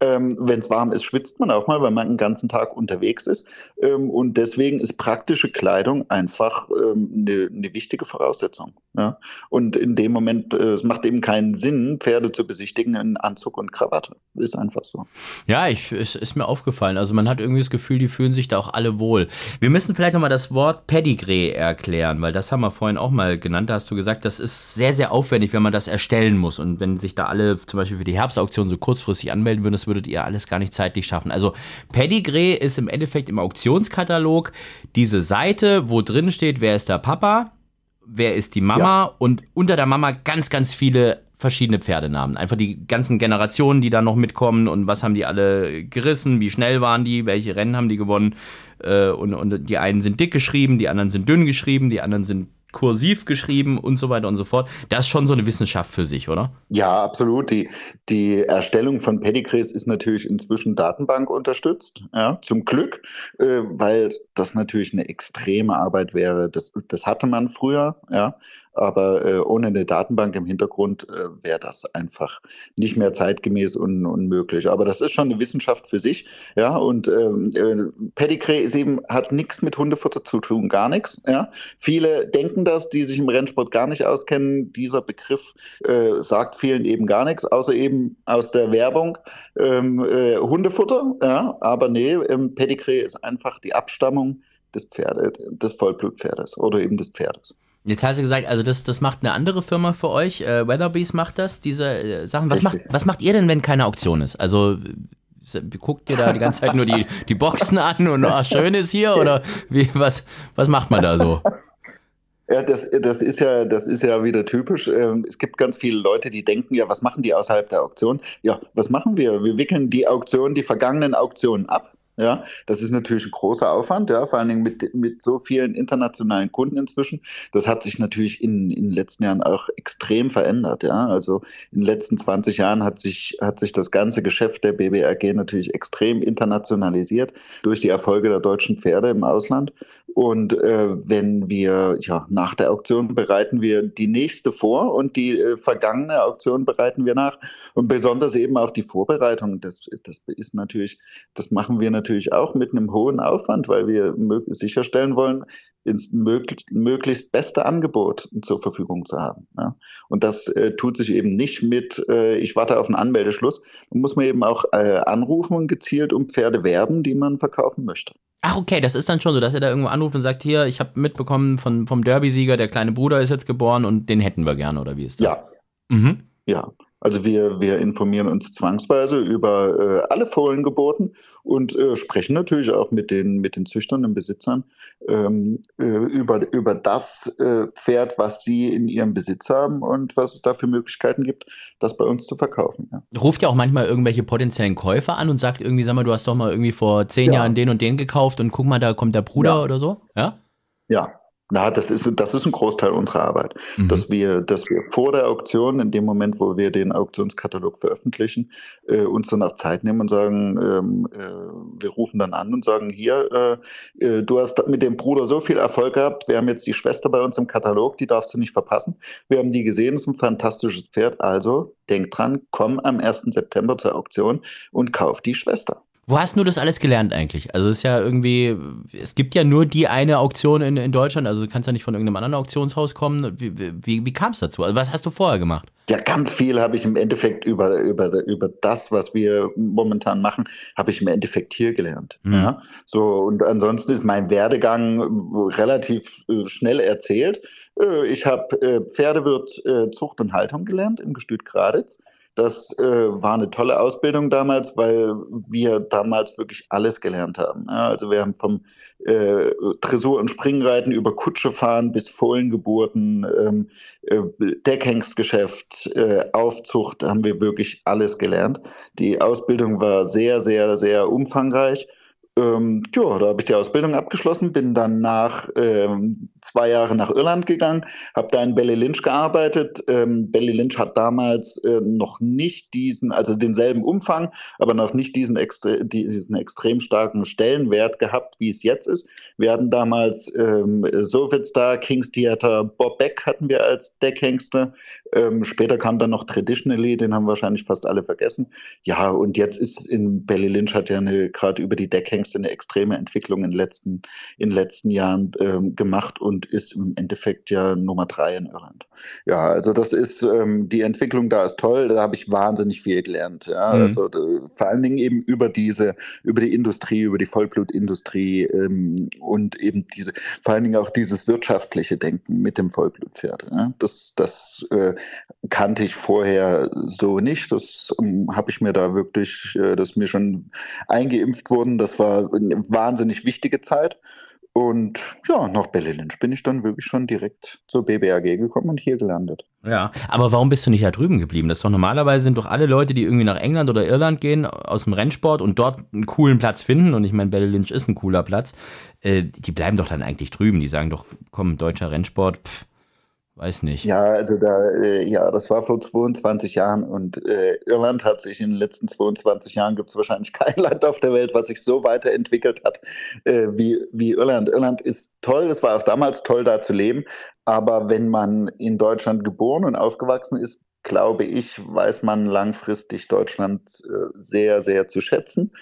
Speaker 1: Ähm, Wenn es warm ist, schwitzt man auch mal, weil man den ganzen Tag unterwegs ist. Ähm, und deswegen ist praktische Kleidung einfach ähm, eine, eine wichtige Voraussetzung. Ja? Und in dem Moment, äh, es macht eben keinen Sinn, Pferde zu besichtigen in Anzug und Krawatte. Ist einfach so.
Speaker 2: Ja, ich, es ist mir aufgefallen. Also man hat irgendwie das Gefühl, die fühlen sich da auch alle wohl. Wir müssen vielleicht nochmal das Wort Pedigree erklären, weil das haben wir vorhin auch mal genannt. Da hast du gesagt, das ist sehr, sehr aufwendig, wenn man das erstellen muss. Und wenn sich da alle zum Beispiel für die Herbstauktion so kurzfristig anmelden würden, das würdet ihr alles gar nicht zeitlich schaffen. Also Pedigree ist im Endeffekt im Auktionskatalog diese Seite, wo drin steht, wer ist der Papa, wer ist die Mama ja. und unter der Mama ganz, ganz viele verschiedene Pferdenamen. Einfach die ganzen Generationen, die da noch mitkommen und was haben die alle gerissen, wie schnell waren die, welche Rennen haben die gewonnen. Äh, und, und die einen sind dick geschrieben, die anderen sind dünn geschrieben, die anderen sind kursiv geschrieben und so weiter und so fort. Das ist schon so eine Wissenschaft für sich, oder?
Speaker 1: Ja, absolut. Die, die Erstellung von Pedigrees ist natürlich inzwischen Datenbank unterstützt, ja, zum Glück, äh, weil das natürlich eine extreme Arbeit wäre. Das, das hatte man früher, ja. Aber äh, ohne eine Datenbank im Hintergrund äh, wäre das einfach nicht mehr zeitgemäß und unmöglich. Aber das ist schon eine Wissenschaft für sich. Ja, und ähm, äh, Pedigree ist eben, hat nichts mit Hundefutter zu tun, gar nichts. Ja. Viele denken das, die sich im Rennsport gar nicht auskennen. Dieser Begriff äh, sagt vielen eben gar nichts, außer eben aus der Werbung ähm, äh, Hundefutter. Ja, aber nee, ähm, Pedigree ist einfach die Abstammung des Pferdes, des Vollblutpferdes oder eben des Pferdes.
Speaker 2: Jetzt hast du gesagt, also das, das macht eine andere Firma für euch. Äh, Weatherbees macht das, diese äh, Sachen. Was macht, was macht ihr denn, wenn keine Auktion ist? Also guckt ihr da die ganze Zeit nur die, die Boxen an und ach, schön ist hier oder wie, was, was macht man da so?
Speaker 1: Ja, das, das, ist ja, das ist ja wieder typisch. Ähm, es gibt ganz viele Leute, die denken, ja, was machen die außerhalb der Auktion? Ja, was machen wir? Wir wickeln die Auktion, die vergangenen Auktionen ab ja, das ist natürlich ein großer Aufwand, ja, vor allen Dingen mit, mit so vielen internationalen Kunden inzwischen. Das hat sich natürlich in, in den letzten Jahren auch extrem verändert, ja. Also in den letzten 20 Jahren hat sich, hat sich das ganze Geschäft der BBRG natürlich extrem internationalisiert durch die Erfolge der deutschen Pferde im Ausland. Und äh, wenn wir, ja, nach der Auktion bereiten wir die nächste vor und die äh, vergangene Auktion bereiten wir nach. Und besonders eben auch die Vorbereitung, das, das ist natürlich, das machen wir natürlich auch mit einem hohen Aufwand, weil wir sicherstellen wollen, ins möglich, möglichst beste Angebot zur Verfügung zu haben. Ja. Und das äh, tut sich eben nicht mit, äh, ich warte auf einen Anmeldeschluss. Da muss man eben auch äh, anrufen und gezielt um Pferde werben, die man verkaufen möchte.
Speaker 2: Ach, okay, das ist dann schon so, dass er da irgendwo anruft und sagt, hier, ich habe mitbekommen von, vom Derby-Sieger, der kleine Bruder ist jetzt geboren und den hätten wir gerne, oder wie ist das?
Speaker 1: Ja. Mhm. Ja, also wir, wir informieren uns zwangsweise über äh, alle Fohlengeburten und äh, sprechen natürlich auch mit den, mit den Züchtern und Besitzern ähm, äh, über, über das äh, Pferd, was sie in ihrem Besitz haben und was es da für Möglichkeiten gibt, das bei uns zu verkaufen. Ja.
Speaker 2: Ruft ja auch manchmal irgendwelche potenziellen Käufer an und sagt irgendwie, sag mal, du hast doch mal irgendwie vor zehn ja. Jahren den und den gekauft und guck mal, da kommt der Bruder ja. oder so? Ja?
Speaker 1: Ja, na, das ist, das ist ein Großteil unserer Arbeit, mhm. dass, wir, dass wir vor der Auktion, in dem Moment, wo wir den Auktionskatalog veröffentlichen, äh, uns dann auch Zeit nehmen und sagen, ähm, äh, wir rufen dann an und sagen, hier, äh, äh, du hast mit dem Bruder so viel Erfolg gehabt, wir haben jetzt die Schwester bei uns im Katalog, die darfst du nicht verpassen. Wir haben die gesehen, ist ein fantastisches Pferd, also denk dran, komm am 1. September zur Auktion und kauf die Schwester.
Speaker 2: Wo hast du das alles gelernt eigentlich? Also es ist ja irgendwie, es gibt ja nur die eine Auktion in, in Deutschland, also du kannst ja nicht von irgendeinem anderen Auktionshaus kommen. Wie, wie, wie kam es dazu? Also was hast du vorher gemacht?
Speaker 1: Ja, ganz viel habe ich im Endeffekt über, über, über das, was wir momentan machen, habe ich im Endeffekt hier gelernt. Mhm. Ja, so, und ansonsten ist mein Werdegang relativ äh, schnell erzählt. Äh, ich habe äh, Pferdewirt Zucht und Haltung gelernt im Gestüt Graditz das äh, war eine tolle Ausbildung damals, weil wir damals wirklich alles gelernt haben. Ja, also wir haben vom äh, Dressur- und Springreiten über Kutsche fahren bis Fohlengeburten, ähm, äh, Deckhengstgeschäft, äh, Aufzucht, haben wir wirklich alles gelernt. Die Ausbildung war sehr, sehr, sehr umfangreich. Ähm, ja, da habe ich die Ausbildung abgeschlossen, bin dann nach ähm, zwei Jahren nach Irland gegangen, habe da in Belly Lynch gearbeitet. Ähm, Belly Lynch hat damals äh, noch nicht diesen, also denselben Umfang, aber noch nicht diesen, extre diesen extrem starken Stellenwert gehabt, wie es jetzt ist. Wir hatten damals ähm, Sovetstar, King's Theater, Bob Beck hatten wir als Deckhengste. Ähm, später kam dann noch Traditionally, den haben wahrscheinlich fast alle vergessen. Ja, und jetzt ist in Belly Lynch hat ja gerade über die Deckhengste Hengste eine extreme Entwicklung in den letzten, in den letzten Jahren ähm, gemacht und ist im Endeffekt ja Nummer drei in Irland. Ja, also das ist, ähm, die Entwicklung da ist toll, da habe ich wahnsinnig viel gelernt. Ja, mhm. also vor allen Dingen eben über diese, über die Industrie, über die Vollblutindustrie ähm, und eben diese, vor allen Dingen auch dieses wirtschaftliche Denken mit dem Vollblutpferd. Ja. Das, das äh, kannte ich vorher so nicht. Das ähm, habe ich mir da wirklich, äh, das ist mir schon eingeimpft worden. Das war eine wahnsinnig wichtige Zeit. Und ja, nach Berlin bin ich dann wirklich schon direkt zur BBAG gekommen und hier gelandet.
Speaker 2: Ja, aber warum bist du nicht da drüben geblieben? Das ist doch normalerweise sind doch alle Leute, die irgendwie nach England oder Irland gehen aus dem Rennsport und dort einen coolen Platz finden. Und ich meine, Belle Lynch ist ein cooler Platz. Äh, die bleiben doch dann eigentlich drüben. Die sagen doch, komm, deutscher Rennsport, pff, Weiß nicht.
Speaker 1: Ja, also da, äh, ja, das war vor 22 Jahren und äh, Irland hat sich in den letzten 22 Jahren, gibt es wahrscheinlich *laughs* kein Land auf der Welt, was sich so weiterentwickelt hat äh, wie, wie Irland. Irland ist toll, es war auch damals toll, da zu leben, aber wenn man in Deutschland geboren und aufgewachsen ist, glaube ich, weiß man langfristig Deutschland äh, sehr, sehr zu schätzen.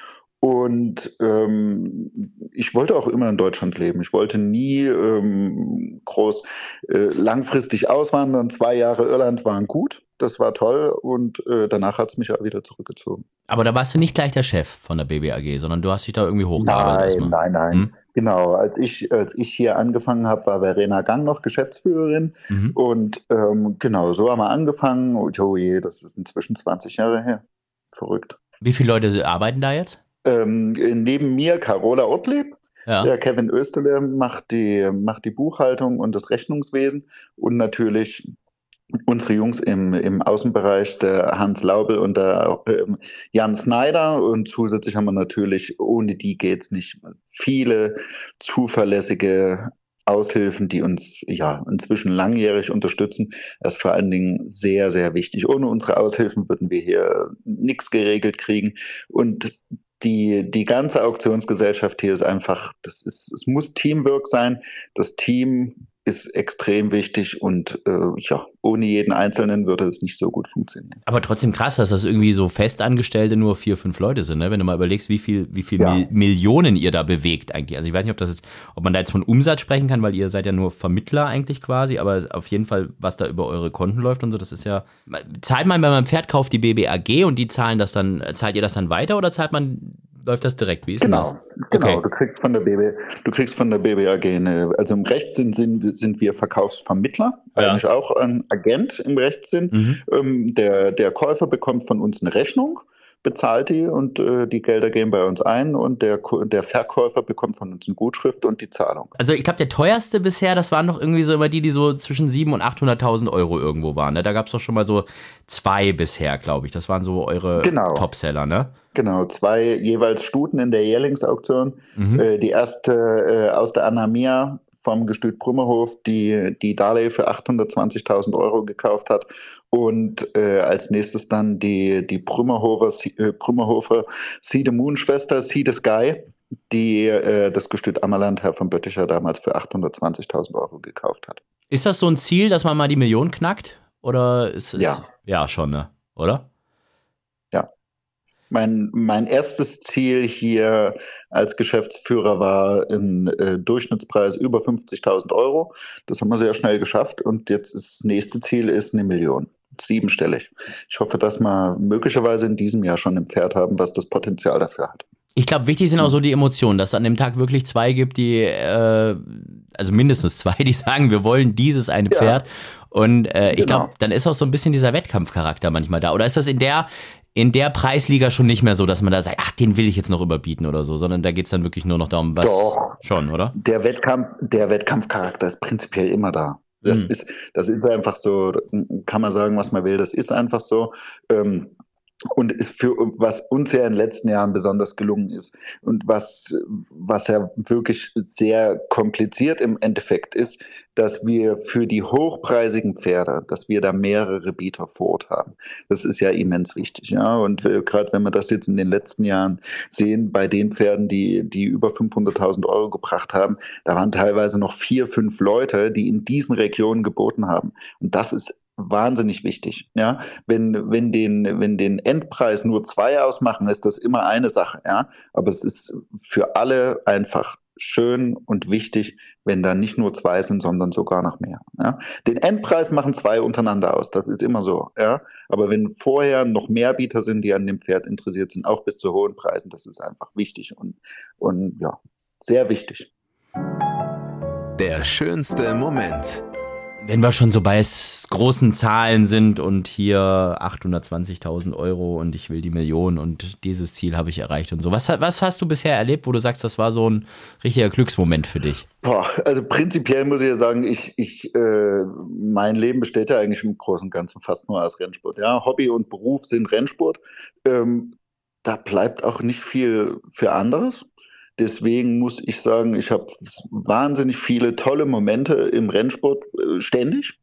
Speaker 1: Und ähm, ich wollte auch immer in Deutschland leben. Ich wollte nie ähm, groß äh, langfristig auswandern. Zwei Jahre Irland waren gut. Das war toll und äh, danach hat es mich auch wieder zurückgezogen.
Speaker 2: Aber da warst du nicht gleich der Chef von der BBAG, sondern du hast dich da irgendwie hochgearbeitet.
Speaker 1: Nein, nein, nein. Hm? Genau, als ich, als ich hier angefangen habe, war Verena Gang noch Geschäftsführerin. Mhm. Und ähm, genau, so haben wir angefangen. oh je, das ist inzwischen 20 Jahre her. Verrückt.
Speaker 2: Wie viele Leute arbeiten da jetzt?
Speaker 1: Ähm, neben mir Carola Ortlieb, Ja. Der Kevin Österle macht die, macht die Buchhaltung und das Rechnungswesen und natürlich unsere Jungs im, im Außenbereich, der Hans Laubel und der äh, Jan Snyder. Und zusätzlich haben wir natürlich, ohne die geht's nicht, viele zuverlässige Aushilfen, die uns ja inzwischen langjährig unterstützen. Das ist vor allen Dingen sehr, sehr wichtig. Ohne unsere Aushilfen würden wir hier nichts geregelt kriegen. Und die, die ganze Auktionsgesellschaft hier ist einfach, das ist, es muss Teamwork sein. Das Team ist extrem wichtig und äh, ja, ohne jeden Einzelnen würde es nicht so gut funktionieren.
Speaker 2: Aber trotzdem krass, dass das irgendwie so Festangestellte nur vier, fünf Leute sind, ne? wenn du mal überlegst, wie viel, wie viel ja. Mil Millionen ihr da bewegt eigentlich. Also ich weiß nicht, ob das ist, ob man da jetzt von Umsatz sprechen kann, weil ihr seid ja nur Vermittler eigentlich quasi, aber auf jeden Fall, was da über eure Konten läuft und so, das ist ja, zahlt man, wenn man ein Pferd kauft, die BBAG und die zahlen das dann, zahlt ihr das dann weiter oder zahlt man läuft das direkt? Wie ist
Speaker 1: genau,
Speaker 2: das?
Speaker 1: Genau, okay. du kriegst von der BB, du kriegst von der BBAG eine, also im Rechtssinn sind, sind wir Verkaufsvermittler, ja. eigentlich auch ein Agent im Rechtssinn. Mhm. Ähm, der, der Käufer bekommt von uns eine Rechnung bezahlt die und äh, die Gelder gehen bei uns ein und der, der Verkäufer bekommt von uns eine Gutschrift und die Zahlung.
Speaker 2: Also ich glaube, der teuerste bisher, das waren doch irgendwie so immer die, die so zwischen 700.000 und 800.000 Euro irgendwo waren. Ne? Da gab es doch schon mal so zwei bisher, glaube ich. Das waren so eure genau. Topseller, ne?
Speaker 1: Genau, zwei jeweils Stuten in der Jährlingsauktion. Mhm. Äh, die erste äh, aus der Anamia vom Gestüt Brümmerhof, die die Darley für 820.000 Euro gekauft hat und äh, als nächstes dann die, die Brümmerhofer, äh, Brümmerhofer See the Moon Schwester, See the Sky, die äh, das Gestüt Ammerland Herr von Bötticher damals für 820.000 Euro gekauft hat.
Speaker 2: Ist das so ein Ziel, dass man mal die Million knackt? Oder ist es.
Speaker 1: Ja.
Speaker 2: Ja, schon, ne? Oder?
Speaker 1: Mein, mein erstes Ziel hier als Geschäftsführer war ein äh, Durchschnittspreis über 50.000 Euro. Das haben wir sehr schnell geschafft und jetzt ist das nächste Ziel ist eine Million. Siebenstellig. Ich hoffe, dass wir möglicherweise in diesem Jahr schon ein Pferd haben, was das Potenzial dafür hat.
Speaker 2: Ich glaube, wichtig sind auch so die Emotionen, dass es an dem Tag wirklich zwei gibt, die, äh, also mindestens zwei, die sagen, wir wollen dieses eine Pferd. Ja. Und äh, ich genau. glaube, dann ist auch so ein bisschen dieser Wettkampfcharakter manchmal da. Oder ist das in der, in der Preisliga schon nicht mehr so, dass man da sagt, ach, den will ich jetzt noch überbieten oder so, sondern da geht es dann wirklich nur noch darum, was Doch. schon, oder?
Speaker 1: Der Wettkampf, der Wettkampfcharakter ist prinzipiell immer da. Das, hm. ist, das ist einfach so, kann man sagen, was man will, das ist einfach so. Ähm, und für was uns ja in den letzten Jahren besonders gelungen ist und was, was ja wirklich sehr kompliziert im Endeffekt ist, dass wir für die hochpreisigen Pferde, dass wir da mehrere Bieter vor Ort haben. Das ist ja immens wichtig, ja. Und gerade wenn wir das jetzt in den letzten Jahren sehen, bei den Pferden, die, die über 500.000 Euro gebracht haben, da waren teilweise noch vier, fünf Leute, die in diesen Regionen geboten haben. Und das ist wahnsinnig wichtig. Ja, wenn, wenn den, wenn den Endpreis nur zwei ausmachen, ist das immer eine Sache. Ja, aber es ist für alle einfach schön und wichtig, wenn da nicht nur zwei sind, sondern sogar noch mehr. Ja? Den Endpreis machen zwei untereinander aus, das ist immer so. Ja? Aber wenn vorher noch mehr Bieter sind, die an dem Pferd interessiert sind, auch bis zu hohen Preisen, das ist einfach wichtig und, und ja, sehr wichtig.
Speaker 3: Der schönste Moment.
Speaker 2: Wenn wir schon so bei großen Zahlen sind und hier 820.000 Euro und ich will die Million und dieses Ziel habe ich erreicht und so. Was, was hast du bisher erlebt, wo du sagst, das war so ein richtiger Glücksmoment für dich?
Speaker 1: Boah, also prinzipiell muss ich ja sagen, ich, ich, äh, mein Leben besteht ja eigentlich im Großen und Ganzen fast nur aus Rennsport. Ja, Hobby und Beruf sind Rennsport. Ähm, da bleibt auch nicht viel für anderes. Deswegen muss ich sagen, ich habe wahnsinnig viele tolle Momente im Rennsport äh, ständig,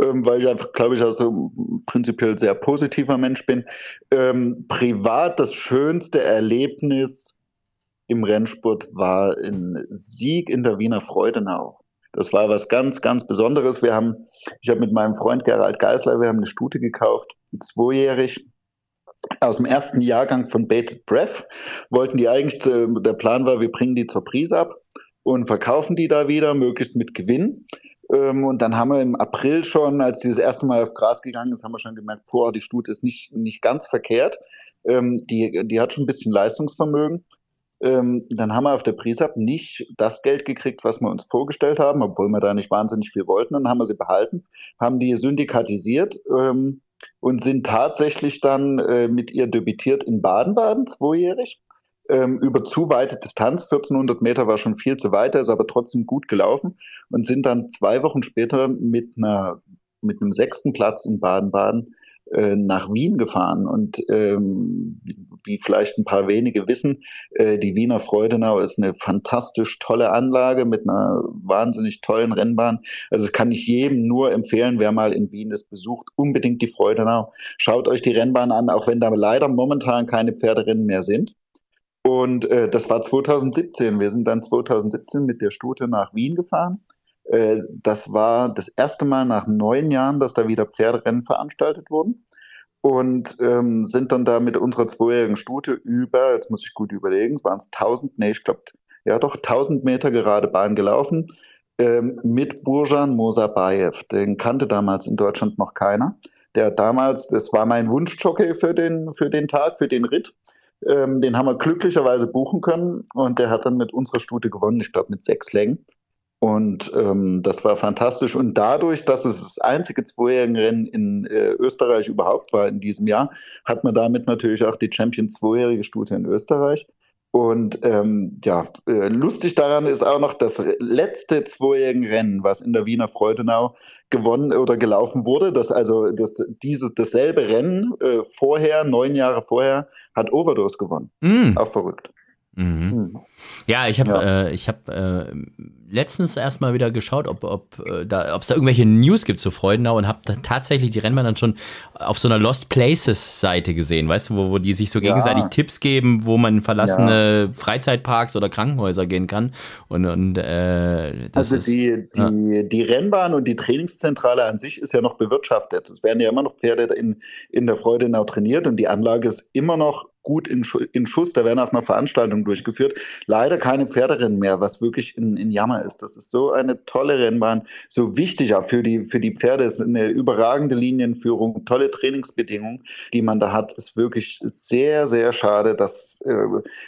Speaker 1: ähm, weil ich einfach, glaube ich, also prinzipiell sehr positiver Mensch bin. Ähm, privat das schönste Erlebnis im Rennsport war ein Sieg in der Wiener Freudenau. Das war was ganz, ganz Besonderes. Wir haben, ich habe mit meinem Freund Gerald Geisler, wir haben eine Stute gekauft, zweijährig aus dem ersten Jahrgang von Bated Breath. Wollten die eigentlich, der Plan war, wir bringen die zur Prise ab und verkaufen die da wieder, möglichst mit Gewinn. Ähm, und dann haben wir im April schon, als die das erste Mal auf Gras gegangen ist, haben wir schon gemerkt, boah, die Stute ist nicht, nicht ganz verkehrt. Ähm, die, die hat schon ein bisschen Leistungsvermögen. Ähm, dann haben wir auf der Prisab nicht das Geld gekriegt, was wir uns vorgestellt haben, obwohl wir da nicht wahnsinnig viel wollten. Dann haben wir sie behalten, haben die syndikatisiert und sind tatsächlich dann äh, mit ihr debütiert in Baden-Baden, zweijährig. ähm, über zu weite Distanz. 1400 Meter war schon viel zu weit, ist aber trotzdem gut gelaufen und sind dann zwei Wochen später mit einer mit einem sechsten Platz in Baden-Baden äh, nach Wien gefahren. Und ähm, wie vielleicht ein paar wenige wissen, äh, die Wiener Freudenau ist eine fantastisch tolle Anlage mit einer wahnsinnig tollen Rennbahn. Also das kann ich jedem nur empfehlen, wer mal in Wien ist, besucht unbedingt die Freudenau. Schaut euch die Rennbahn an, auch wenn da leider momentan keine Pferderennen mehr sind. Und äh, das war 2017. Wir sind dann 2017 mit der Stute nach Wien gefahren äh, das war das erste Mal nach neun Jahren, dass da wieder Pferderennen veranstaltet wurden. Und ähm, sind dann da mit unserer zweijährigen Stute über, jetzt muss ich gut überlegen, waren es 1000, nee, ich glaube, ja doch 1000 Meter gerade Bahn gelaufen ähm, mit Burjan Mosabayev. Den kannte damals in Deutschland noch keiner. Der damals, das war mein Wunschjockey für den, für den Tag, für den Ritt. Ähm, den haben wir glücklicherweise buchen können und der hat dann mit unserer Stute gewonnen, ich glaube mit sechs Längen. Und ähm, das war fantastisch. Und dadurch, dass es das einzige Zweijährigen-Rennen in äh, Österreich überhaupt war in diesem Jahr, hat man damit natürlich auch die Champion Zweijährige Studie in Österreich. Und ähm, ja, äh, lustig daran ist auch noch das letzte zweijährige Rennen, was in der Wiener Freudenau gewonnen oder gelaufen wurde. Das also das, dieses dasselbe Rennen äh, vorher, neun Jahre vorher, hat Overdose gewonnen. Mm. Auch verrückt.
Speaker 2: Mhm. Mhm. Ja, ich habe ja. äh, ich hab, äh, letztens erstmal wieder geschaut, ob ob äh, da es da irgendwelche News gibt zu Freudenau und habe tatsächlich die Rennbahn dann schon auf so einer Lost Places Seite gesehen, weißt du, wo, wo die sich so gegenseitig ja. Tipps geben, wo man in verlassene ja. Freizeitparks oder Krankenhäuser gehen kann und und äh,
Speaker 1: das also ist, die die, die Rennbahn und die Trainingszentrale an sich ist ja noch bewirtschaftet. Es werden ja immer noch Pferde in in der Freudenau trainiert und die Anlage ist immer noch gut in, in Schuss. Da werden auch noch Veranstaltungen durchgeführt. Leider keine Pferderennen mehr, was wirklich in, in Jammer ist. Das ist so eine tolle Rennbahn, so wichtig auch für die, für die Pferde. Es ist eine überragende Linienführung, tolle Trainingsbedingungen, die man da hat. Ist wirklich sehr, sehr schade, dass äh,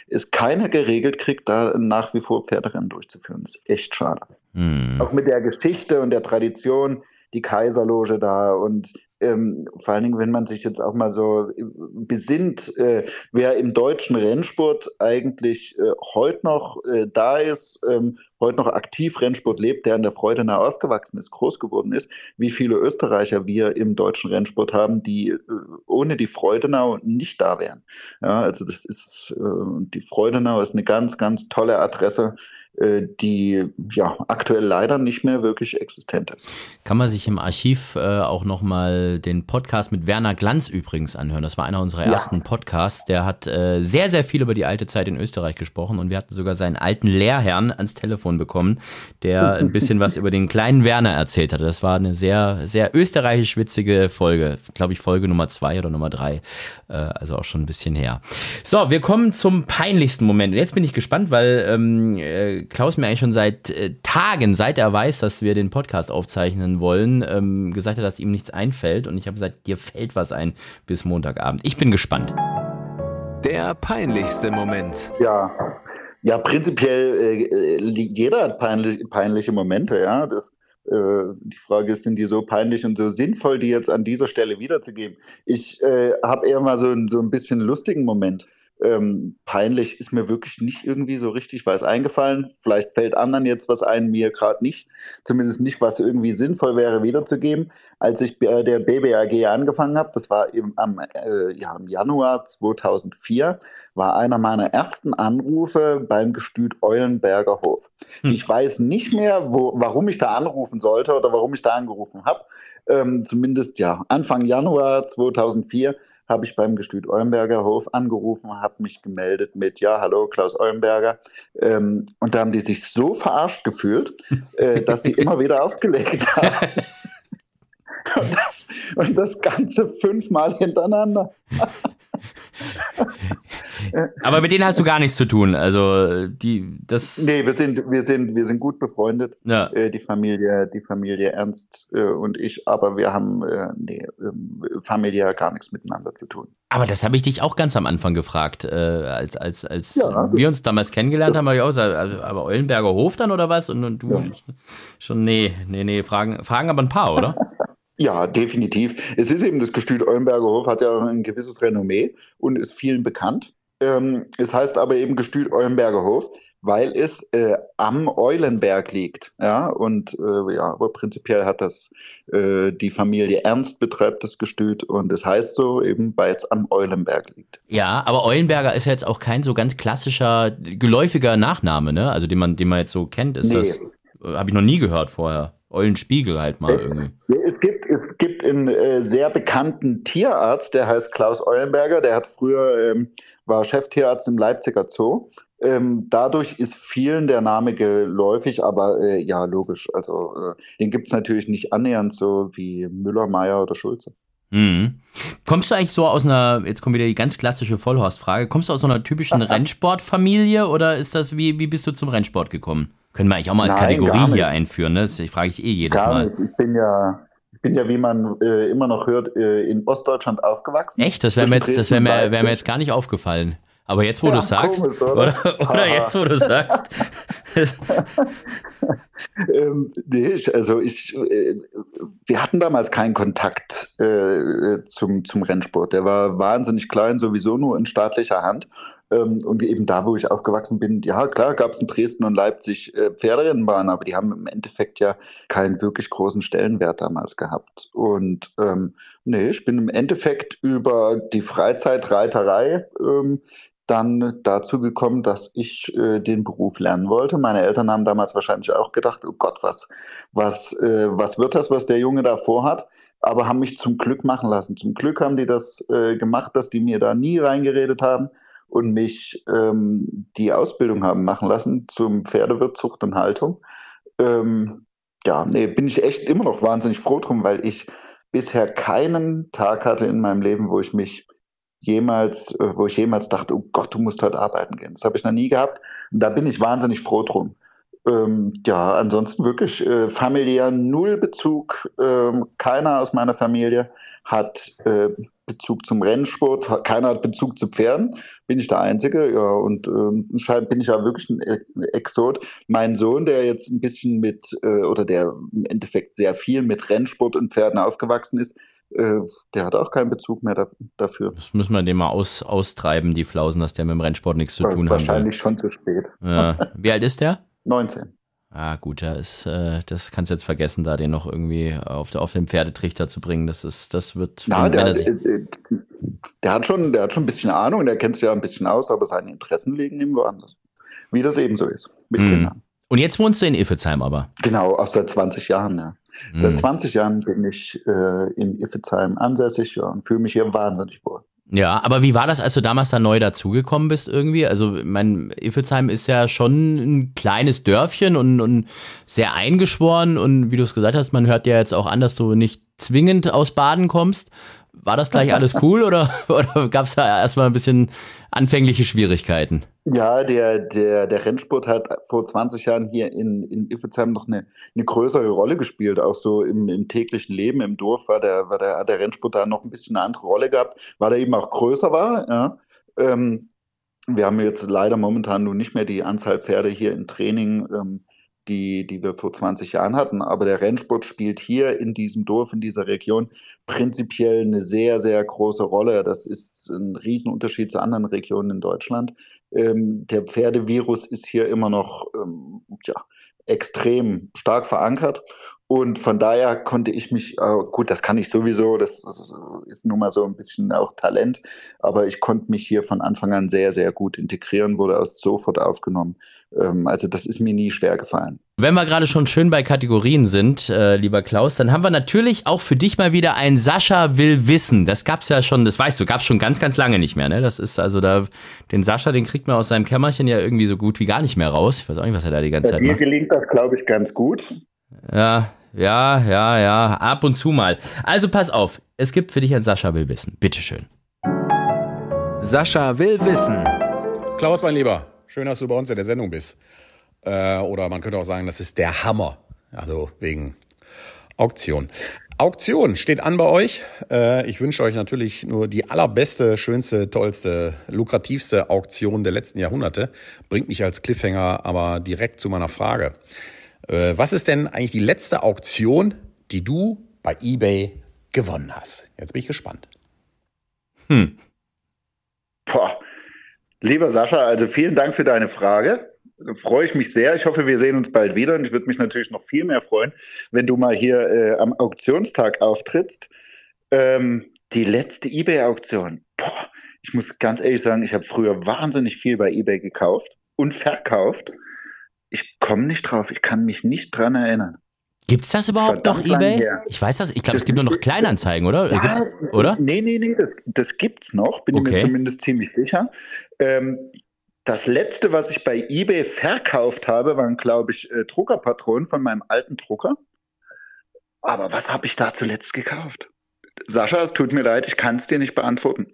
Speaker 1: es keiner geregelt kriegt, da nach wie vor Pferderennen durchzuführen. Das ist echt schade. Mhm. Auch mit der Geschichte und der Tradition die Kaiserloge da und ähm, vor allen Dingen, wenn man sich jetzt auch mal so äh, besinnt, äh, wer im deutschen Rennsport eigentlich äh, heute noch äh, da ist, ähm, heute noch aktiv Rennsport lebt, der an der Freudenau aufgewachsen ist, groß geworden ist, wie viele Österreicher wir im deutschen Rennsport haben, die äh, ohne die Freudenau nicht da wären. Ja, also das ist, äh, die Freudenau ist eine ganz, ganz tolle Adresse die ja aktuell leider nicht mehr wirklich existent ist.
Speaker 2: Kann man sich im Archiv äh, auch nochmal den Podcast mit Werner Glanz übrigens anhören. Das war einer unserer ersten ja. Podcasts. Der hat äh, sehr, sehr viel über die alte Zeit in Österreich gesprochen und wir hatten sogar seinen alten Lehrherrn ans Telefon bekommen, der ein *laughs* bisschen was über den kleinen Werner erzählt hatte. Das war eine sehr, sehr österreichisch witzige Folge. Glaube ich, Folge Nummer zwei oder Nummer drei. Äh, also auch schon ein bisschen her. So, wir kommen zum peinlichsten Moment. Jetzt bin ich gespannt, weil ähm, äh, Klaus mir eigentlich schon seit äh, Tagen, seit er weiß, dass wir den Podcast aufzeichnen wollen, ähm, gesagt hat, dass ihm nichts einfällt. Und ich habe gesagt, dir fällt was ein bis Montagabend. Ich bin gespannt.
Speaker 3: Der peinlichste Moment.
Speaker 1: Ja, ja prinzipiell, äh, äh jeder hat peinlich, peinliche Momente, ja. Das, äh, die Frage ist, sind die so peinlich und so sinnvoll, die jetzt an dieser Stelle wiederzugeben? Ich äh, habe eher mal so, so ein bisschen lustigen Moment. Ähm, peinlich ist mir wirklich nicht irgendwie so richtig was eingefallen. Vielleicht fällt anderen jetzt was ein, mir gerade nicht. Zumindest nicht, was irgendwie sinnvoll wäre wiederzugeben. Als ich bei der BBAG angefangen habe, das war im, am, äh, ja, im Januar 2004, war einer meiner ersten Anrufe beim Gestüt Eulenberger Hof. Hm. Ich weiß nicht mehr, wo, warum ich da anrufen sollte oder warum ich da angerufen habe. Ähm, zumindest ja, Anfang Januar 2004 habe ich beim Gestüt Eulenberger Hof angerufen, habe mich gemeldet mit, ja, hallo, Klaus Eulenberger. Ähm, und da haben die sich so verarscht gefühlt, äh, dass die *laughs* immer wieder aufgelegt haben. Und das, und das Ganze fünfmal hintereinander.
Speaker 2: Aber mit denen hast du gar nichts zu tun. Also die, das.
Speaker 1: Nee, wir sind, wir sind, wir sind gut befreundet. Ja. Äh, die Familie, die Familie Ernst äh, und ich, aber wir haben äh, nee, ähm, familiär gar nichts miteinander zu tun.
Speaker 2: Aber das habe ich dich auch ganz am Anfang gefragt, als, als, als ja, wir uns damals kennengelernt ja. haben, habe ich auch gesagt, also, aber Eulenberger Hof dann oder was? Und, und du ja. schon, nee, nee, nee, fragen, fragen aber ein paar, oder? *laughs*
Speaker 1: Ja, definitiv. Es ist eben das Gestüt Eulenberger Hof, hat ja ein gewisses Renommee und ist vielen bekannt. Ähm, es heißt aber eben Gestüt Eulenberger Hof, weil es äh, am Eulenberg liegt. Ja, und äh, ja, aber prinzipiell hat das äh, die Familie Ernst betreibt das Gestüt und es das heißt so eben, weil es am Eulenberg liegt.
Speaker 2: Ja, aber Eulenberger ist ja jetzt auch kein so ganz klassischer, geläufiger Nachname, ne? Also den man, den man jetzt so kennt, ist nee. das, äh, habe ich noch nie gehört vorher. Eulenspiegel halt mal irgendwie.
Speaker 1: Es gibt, es gibt einen äh, sehr bekannten Tierarzt, der heißt Klaus Eulenberger, der hat früher, ähm, war Cheftierarzt im Leipziger Zoo ähm, dadurch ist vielen der Name geläufig, aber äh, ja, logisch. Also äh, den gibt es natürlich nicht annähernd so wie Müller, Meyer oder Schulze.
Speaker 2: Mhm. Kommst du eigentlich so aus einer, jetzt kommt wieder die ganz klassische Vollhorst-Frage, kommst du aus so einer typischen *laughs* Rennsportfamilie oder ist das, wie, wie bist du zum Rennsport gekommen? Können wir eigentlich auch mal als Nein, Kategorie hier einführen, ne? Das frage ich eh jedes gar Mal.
Speaker 1: Nicht. Ich bin ja, ich bin ja, wie man äh, immer noch hört, äh, in Ostdeutschland aufgewachsen.
Speaker 2: Echt? Das wäre mir, jetzt, wär mir, wär mir jetzt gar nicht aufgefallen. Aber jetzt, wo ja, du sagst, komisch, oder? Oder, *laughs* oder jetzt, wo du sagst. *laughs*
Speaker 1: ähm, nee, also ich, äh, wir hatten damals keinen Kontakt äh, zum, zum Rennsport. Der war wahnsinnig klein, sowieso nur in staatlicher Hand. Ähm, und eben da, wo ich aufgewachsen bin, ja klar, gab es in Dresden und Leipzig äh, Pferderennbahnen, aber die haben im Endeffekt ja keinen wirklich großen Stellenwert damals gehabt. Und ähm, nee, ich bin im Endeffekt über die Freizeitreiterei ähm, dann dazu gekommen, dass ich äh, den Beruf lernen wollte. Meine Eltern haben damals wahrscheinlich auch gedacht, oh Gott, was, was, äh, was wird das, was der Junge da vorhat? Aber haben mich zum Glück machen lassen. Zum Glück haben die das äh, gemacht, dass die mir da nie reingeredet haben und mich ähm, die Ausbildung haben machen lassen zum Pferdewirt, Zucht und Haltung. Ähm, ja, nee, bin ich echt immer noch wahnsinnig froh drum, weil ich bisher keinen Tag hatte in meinem Leben, wo ich mich jemals, äh, wo ich jemals dachte, oh Gott, du musst heute arbeiten gehen. Das habe ich noch nie gehabt. Und da bin ich wahnsinnig froh drum. Ähm, ja, ansonsten wirklich äh, familiär null Bezug. Ähm, keiner aus meiner Familie hat äh, Bezug zum Rennsport, keiner hat Bezug zu Pferden. Bin ich der Einzige, ja, und ähm, anscheinend bin ich ja wirklich ein Exot. Mein Sohn, der jetzt ein bisschen mit, äh, oder der im Endeffekt sehr viel mit Rennsport und Pferden aufgewachsen ist, äh, der hat auch keinen Bezug mehr da, dafür.
Speaker 2: Das müssen wir dem mal aus, austreiben, die Flausen, dass der mit dem Rennsport nichts zu tun
Speaker 1: hat. Wahrscheinlich schon zu spät.
Speaker 2: Ja. *laughs* Wie alt ist der?
Speaker 1: 19.
Speaker 2: Ah, gut, ja, ist, äh, das kannst du jetzt vergessen, da den noch irgendwie auf, der, auf den Pferdetrichter zu bringen. Das ist, das wird.
Speaker 1: Na, der, hat, äh, der, hat schon, der hat schon ein bisschen Ahnung, der kennt sich ja ein bisschen aus, aber seine Interessen liegen ihm woanders. Wie das eben so ist mit
Speaker 2: mhm. Kindern. Und jetzt wohnst du in Iffezheim aber?
Speaker 1: Genau, auch seit 20 Jahren, ja. Seit 20 Jahren bin ich äh, in Iffezheim ansässig ja, und fühle mich hier wahnsinnig wohl.
Speaker 2: Ja, aber wie war das, als du damals da neu dazugekommen bist irgendwie? Also, mein Iffelsheim ist ja schon ein kleines Dörfchen und, und sehr eingeschworen und wie du es gesagt hast, man hört ja jetzt auch an, dass du nicht zwingend aus Baden kommst. War das gleich alles cool oder, *laughs* oder gab es da erstmal ein bisschen anfängliche Schwierigkeiten?
Speaker 1: Ja, der, der, der Rennsport hat vor 20 Jahren hier in, in Iffezheim noch eine, eine größere Rolle gespielt. Auch so im, im täglichen Leben im Dorf war der, war der, hat der Rennsport da noch ein bisschen eine andere Rolle gehabt, weil er eben auch größer war. Ja. Ähm, wir haben jetzt leider momentan nur nicht mehr die Anzahl Pferde hier im Training. Ähm, die, die wir vor 20 Jahren hatten. Aber der Rennsport spielt hier in diesem Dorf, in dieser Region prinzipiell eine sehr, sehr große Rolle. Das ist ein Riesenunterschied zu anderen Regionen in Deutschland. Ähm, der Pferdevirus ist hier immer noch ähm, ja, extrem stark verankert. Und von daher konnte ich mich, äh, gut, das kann ich sowieso, das, das ist nun mal so ein bisschen auch Talent, aber ich konnte mich hier von Anfang an sehr, sehr gut integrieren, wurde auch sofort aufgenommen. Ähm, also das ist mir nie schwer gefallen.
Speaker 2: Wenn wir gerade schon schön bei Kategorien sind, äh, lieber Klaus, dann haben wir natürlich auch für dich mal wieder ein Sascha will wissen. Das gab's ja schon, das weißt du, gab's schon ganz, ganz lange nicht mehr. Ne? Das ist also da, den Sascha, den kriegt man aus seinem Kämmerchen ja irgendwie so gut wie gar nicht mehr raus. Ich weiß auch nicht, was er da die ganze Bei Zeit
Speaker 1: macht. Mir gelingt das, glaube ich, ganz gut.
Speaker 2: Ja, ja, ja, ja, ab und zu mal. Also pass auf, es gibt für dich ein Sascha will wissen. Bitteschön.
Speaker 3: Sascha will wissen.
Speaker 4: Klaus, mein Lieber, schön, dass du bei uns in der Sendung bist. Äh, oder man könnte auch sagen, das ist der Hammer. Also wegen Auktion. Auktion steht an bei euch. Äh, ich wünsche euch natürlich nur die allerbeste, schönste, tollste, lukrativste Auktion der letzten Jahrhunderte. Bringt mich als Cliffhanger aber direkt zu meiner Frage. Äh, was ist denn eigentlich die letzte Auktion, die du bei eBay gewonnen hast? Jetzt bin ich gespannt.
Speaker 1: Hm. Boah, Lieber Sascha, also vielen Dank für deine Frage. Da freue ich mich sehr. Ich hoffe, wir sehen uns bald wieder und ich würde mich natürlich noch viel mehr freuen, wenn du mal hier äh, am Auktionstag auftrittst. Ähm, die letzte eBay-Auktion. Ich muss ganz ehrlich sagen, ich habe früher wahnsinnig viel bei eBay gekauft und verkauft. Ich komme nicht drauf. Ich kann mich nicht dran erinnern.
Speaker 2: Gibt es das überhaupt noch, eBay? Ich weiß das. Ich glaube, es gibt nur noch Kleinanzeigen, oder?
Speaker 1: Ja,
Speaker 2: oder?
Speaker 1: Nee, nee, nee, das, das gibt es noch, bin okay. ich mir zumindest ziemlich sicher. Ähm, das letzte, was ich bei eBay verkauft habe, waren, glaube ich, äh, Druckerpatronen von meinem alten Drucker. Aber was habe ich da zuletzt gekauft? Sascha, es tut mir leid, ich kann es dir nicht beantworten.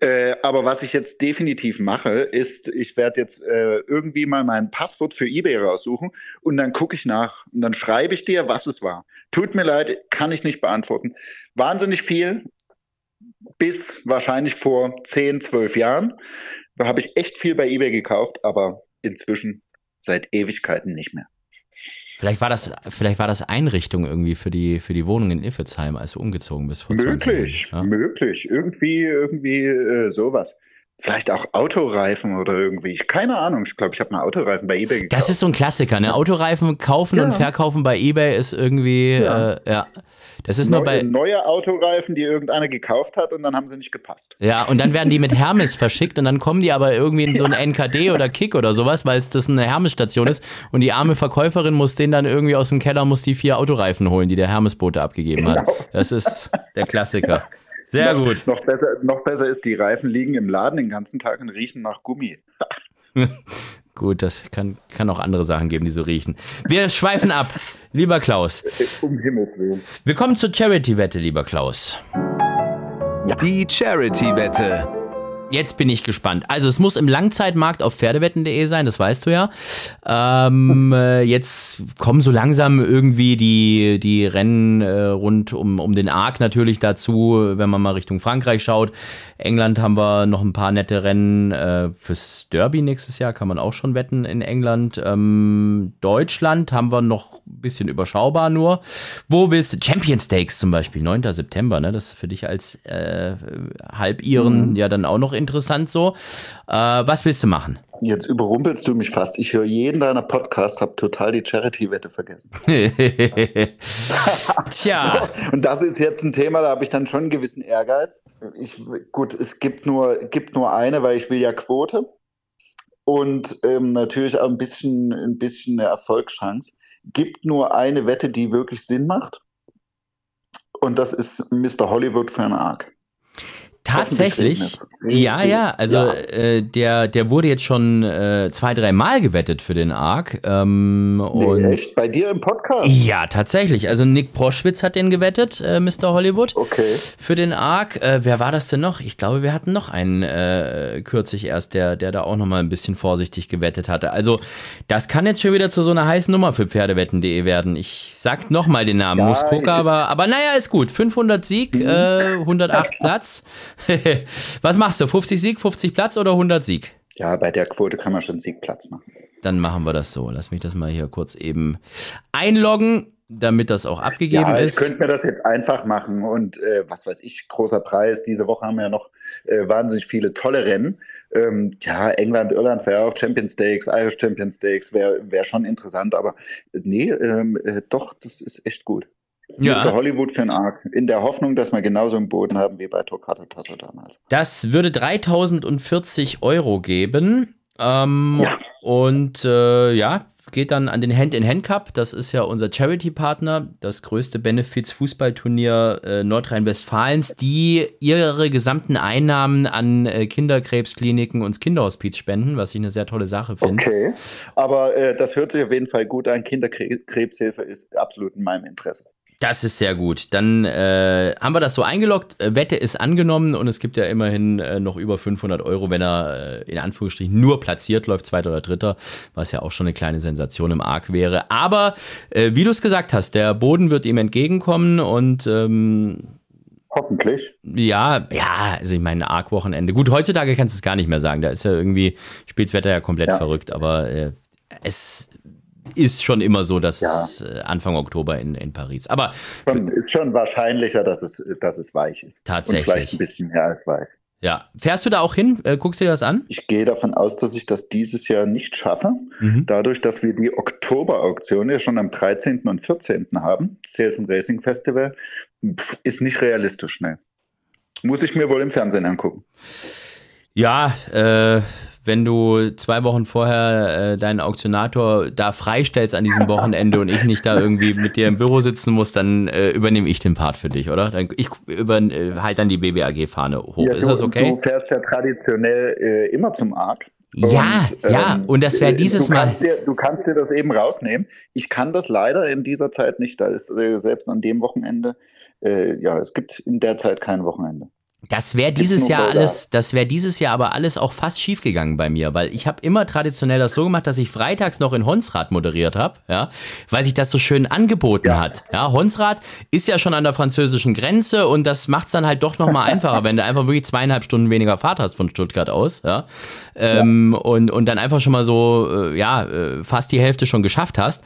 Speaker 1: Äh, aber was ich jetzt definitiv mache, ist, ich werde jetzt äh, irgendwie mal mein Passwort für eBay raussuchen und dann gucke ich nach und dann schreibe ich dir, was es war. Tut mir leid, kann ich nicht beantworten. Wahnsinnig viel, bis wahrscheinlich vor 10, 12 Jahren. Da habe ich echt viel bei eBay gekauft, aber inzwischen seit Ewigkeiten nicht mehr.
Speaker 2: Vielleicht war das, vielleicht war das Einrichtung irgendwie für die, für die Wohnung in Iffelsheim, als du umgezogen bist
Speaker 1: vor Möglich, Jahren, ja? möglich. Irgendwie, irgendwie äh, sowas. Vielleicht auch Autoreifen oder irgendwie. Keine Ahnung. Ich glaube, ich habe mal Autoreifen bei eBay gekauft.
Speaker 2: Das ist so ein Klassiker, ne? Autoreifen kaufen ja. und verkaufen bei eBay ist irgendwie, ja. Äh, ja. Das ist
Speaker 1: neue,
Speaker 2: nur bei.
Speaker 1: Neue Autoreifen, die irgendeiner gekauft hat und dann haben sie nicht gepasst.
Speaker 2: Ja, und dann werden die mit Hermes verschickt und dann kommen die aber irgendwie in so ein NKD oder *laughs* Kick oder sowas, weil es das eine Hermes-Station ist und die arme Verkäuferin muss den dann irgendwie aus dem Keller, muss die vier Autoreifen holen, die der Hermes-Bote abgegeben hat. Genau. Das ist der Klassiker. Sehr
Speaker 1: noch,
Speaker 2: gut.
Speaker 1: Noch besser, noch besser ist, die Reifen liegen im Laden den ganzen Tag und riechen nach Gummi. *laughs*
Speaker 2: Gut, das kann, kann auch andere Sachen geben, die so riechen. Wir schweifen ab, lieber Klaus.
Speaker 1: Um Himmels Willen.
Speaker 2: Wir kommen zur Charity-Wette, lieber Klaus.
Speaker 3: Die Charity-Wette.
Speaker 2: Jetzt bin ich gespannt. Also es muss im Langzeitmarkt auf Pferdewetten.de sein, das weißt du ja. Ähm, äh, jetzt kommen so langsam irgendwie die, die Rennen äh, rund um, um den Arc natürlich dazu, wenn man mal Richtung Frankreich schaut. England haben wir noch ein paar nette Rennen. Äh, fürs Derby nächstes Jahr kann man auch schon wetten in England. Ähm, Deutschland haben wir noch ein bisschen überschaubar nur. Wo willst du? Champion Stakes zum Beispiel, 9. September, ne? Das ist für dich als äh, Halbiren mhm. ja dann auch noch interessant so. Äh, was willst du machen?
Speaker 1: Jetzt überrumpelst du mich fast. Ich höre jeden deiner Podcasts, habe total die Charity-Wette vergessen. *laughs* *laughs* Tja. Und das ist jetzt ein Thema, da habe ich dann schon einen gewissen Ehrgeiz. Ich, gut, es gibt nur, gibt nur eine, weil ich will ja Quote. Und ähm, natürlich auch ein bisschen, ein bisschen eine Erfolgschance. Gibt nur eine Wette, die wirklich Sinn macht. Und das ist Mr. Hollywood für einen Arc.
Speaker 2: Tatsächlich, ja, ja, also ja. Äh, der, der wurde jetzt schon äh, zwei, drei Mal gewettet für den Arc. Ähm,
Speaker 1: nee, und echt? Bei dir im Podcast?
Speaker 2: Ja, tatsächlich. Also Nick Proschwitz hat den gewettet, äh, Mr. Hollywood.
Speaker 1: Okay.
Speaker 2: Für den Arc. Äh, wer war das denn noch? Ich glaube, wir hatten noch einen äh, kürzlich erst, der, der da auch noch mal ein bisschen vorsichtig gewettet hatte. Also das kann jetzt schon wieder zu so einer heißen Nummer für Pferdewetten.de werden. Ich sag noch mal den Namen, ja, gucken, aber, aber naja, ist gut. 500 Sieg, mhm. 108 *laughs* Platz. *laughs* Was machst du? 50 Sieg, 50 Platz oder 100 Sieg?
Speaker 1: Ja, bei der Quote kann man schon Siegplatz machen.
Speaker 2: Dann machen wir das so. Lass mich das mal hier kurz eben einloggen, damit das auch abgegeben ja, ist.
Speaker 1: Ich könnte mir das jetzt einfach machen und äh, was weiß ich, großer Preis. Diese Woche haben wir ja noch äh, wahnsinnig viele tolle Rennen. Ähm, ja, England, Irland wäre auch Champion Stakes, Irish Champion Stakes wäre wär schon interessant, aber nee, ähm, äh, doch, das ist echt gut. Ja. Mr. Hollywood für ein Arc. In der Hoffnung, dass wir genauso einen Boden haben wie bei Toccata Tasso damals.
Speaker 2: Das würde 3040 Euro geben. Ähm, ja. Und äh, ja, geht dann an den Hand-in-Hand-Cup. Das ist ja unser Charity-Partner, das größte Benefits-Fußballturnier äh, Nordrhein-Westfalens, die ihre gesamten Einnahmen an äh, Kinderkrebskliniken und Kinderhospiz spenden, was ich eine sehr tolle Sache finde.
Speaker 1: Okay, aber äh, das hört sich auf jeden Fall gut an. Kinderkrebshilfe ist absolut in meinem Interesse.
Speaker 2: Das ist sehr gut. Dann äh, haben wir das so eingeloggt. Äh, Wette ist angenommen und es gibt ja immerhin äh, noch über 500 Euro, wenn er äh, in Anführungsstrichen nur platziert läuft, zweiter oder dritter, was ja auch schon eine kleine Sensation im Arc wäre. Aber äh, wie du es gesagt hast, der Boden wird ihm entgegenkommen und ähm,
Speaker 1: Hoffentlich.
Speaker 2: Ja, ja, also ich meine, Arc-Wochenende. Gut, heutzutage kannst du es gar nicht mehr sagen. Da ist ja irgendwie, spielt das Wetter ja komplett ja. verrückt, aber äh, es ist schon immer so, dass ja. Äh, Anfang Oktober in, in Paris. Aber
Speaker 1: schon, ist schon wahrscheinlicher, dass es, dass es weich ist.
Speaker 2: Tatsächlich.
Speaker 1: Und vielleicht ein bisschen mehr als weich.
Speaker 2: Ja. Fährst du da auch hin? Äh, guckst du dir das an?
Speaker 1: Ich gehe davon aus, dass ich das dieses Jahr nicht schaffe. Mhm. Dadurch, dass wir die Oktober-Auktion ja schon am 13. und 14. haben, Sales and Racing Festival, ist nicht realistisch schnell. Muss ich mir wohl im Fernsehen angucken.
Speaker 2: Ja, äh, wenn du zwei Wochen vorher äh, deinen Auktionator da freistellst an diesem Wochenende und ich nicht da irgendwie mit dir im Büro sitzen muss, dann äh, übernehme ich den Part für dich, oder? Dann, ich über, äh, halt dann die BBAG-Fahne hoch. Ja, Ist
Speaker 1: du,
Speaker 2: das okay?
Speaker 1: Du fährst ja traditionell äh, immer zum Arc.
Speaker 2: Ja, und, ja, ähm, und das wäre dieses
Speaker 1: du
Speaker 2: Mal.
Speaker 1: Dir, du kannst dir das eben rausnehmen. Ich kann das leider in dieser Zeit nicht. Da ist äh, selbst an dem Wochenende, äh, ja, es gibt in der Zeit kein Wochenende.
Speaker 2: Das wäre dieses Jahr alles, das wäre dieses Jahr aber alles auch fast schief gegangen bei mir, weil ich habe immer traditionell das so gemacht, dass ich freitags noch in Honsrad moderiert habe, ja, weil sich das so schön angeboten ja. hat. Ja, Honsrad ist ja schon an der französischen Grenze und das macht es dann halt doch nochmal einfacher, wenn du einfach wirklich zweieinhalb Stunden weniger Fahrt hast von Stuttgart aus, ja, ähm, ja. Und, und dann einfach schon mal so, äh, ja, äh, fast die Hälfte schon geschafft hast.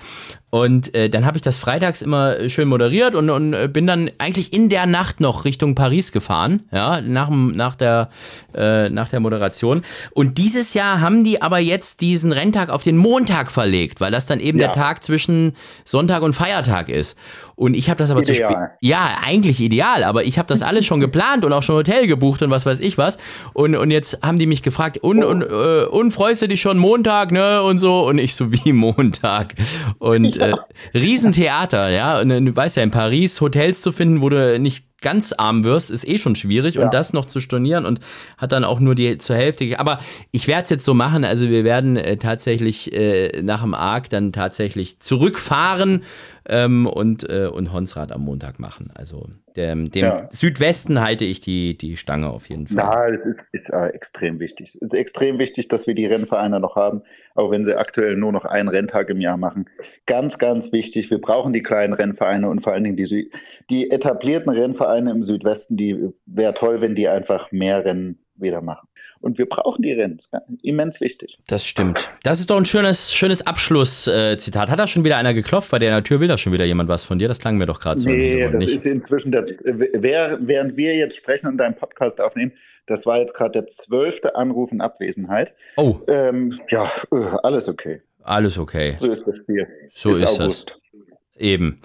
Speaker 2: Und äh, dann habe ich das freitags immer schön moderiert und, und äh, bin dann eigentlich in der Nacht noch Richtung Paris gefahren, ja, nach, nach, der, äh, nach der Moderation. Und dieses Jahr haben die aber jetzt diesen Renntag auf den Montag verlegt, weil das dann eben ja. der Tag zwischen Sonntag und Feiertag ist. Und ich habe das aber ideal. zu spät. Ja, eigentlich ideal, aber ich habe das alles schon geplant und auch schon Hotel gebucht und was weiß ich was. Und, und jetzt haben die mich gefragt, und, oh. und, äh, und freust du dich schon Montag, ne? Und so. Und ich so, wie Montag? Und äh, Riesentheater, ja. Und du weißt ja, in Paris Hotels zu finden, wo du nicht ganz arm wirst, ist eh schon schwierig. Ja. Und das noch zu stornieren und hat dann auch nur die zur Hälfte. Aber ich werde es jetzt so machen. Also wir werden äh, tatsächlich äh, nach dem Arc dann tatsächlich zurückfahren ähm, und, äh, und Honsrad am Montag machen. Also dem, dem ja. Südwesten halte ich die, die Stange auf jeden Fall.
Speaker 1: Ja, es ist, ist äh, extrem wichtig. Es ist extrem wichtig, dass wir die Rennvereine noch haben, auch wenn sie aktuell nur noch einen Renntag im Jahr machen. Ganz, ganz wichtig. Wir brauchen die kleinen Rennvereine und vor allen Dingen die, die etablierten Rennvereine im Südwesten. Die wäre toll, wenn die einfach mehr Rennen wieder machen. Und wir brauchen die Rennen. Das immens wichtig.
Speaker 2: Das stimmt. Das ist doch ein schönes, schönes Abschlusszitat. Hat da schon wieder einer geklopft? Bei der Tür will da schon wieder jemand was von dir? Das klang mir doch gerade so.
Speaker 1: Nee, das nicht. ist inzwischen, das, während wir jetzt sprechen und deinen Podcast aufnehmen, das war jetzt gerade der zwölfte Anruf in Abwesenheit.
Speaker 2: Oh.
Speaker 1: Ähm, ja, äh, alles okay.
Speaker 2: Alles okay.
Speaker 1: So ist das Spiel.
Speaker 2: So ist, ist es. Eben.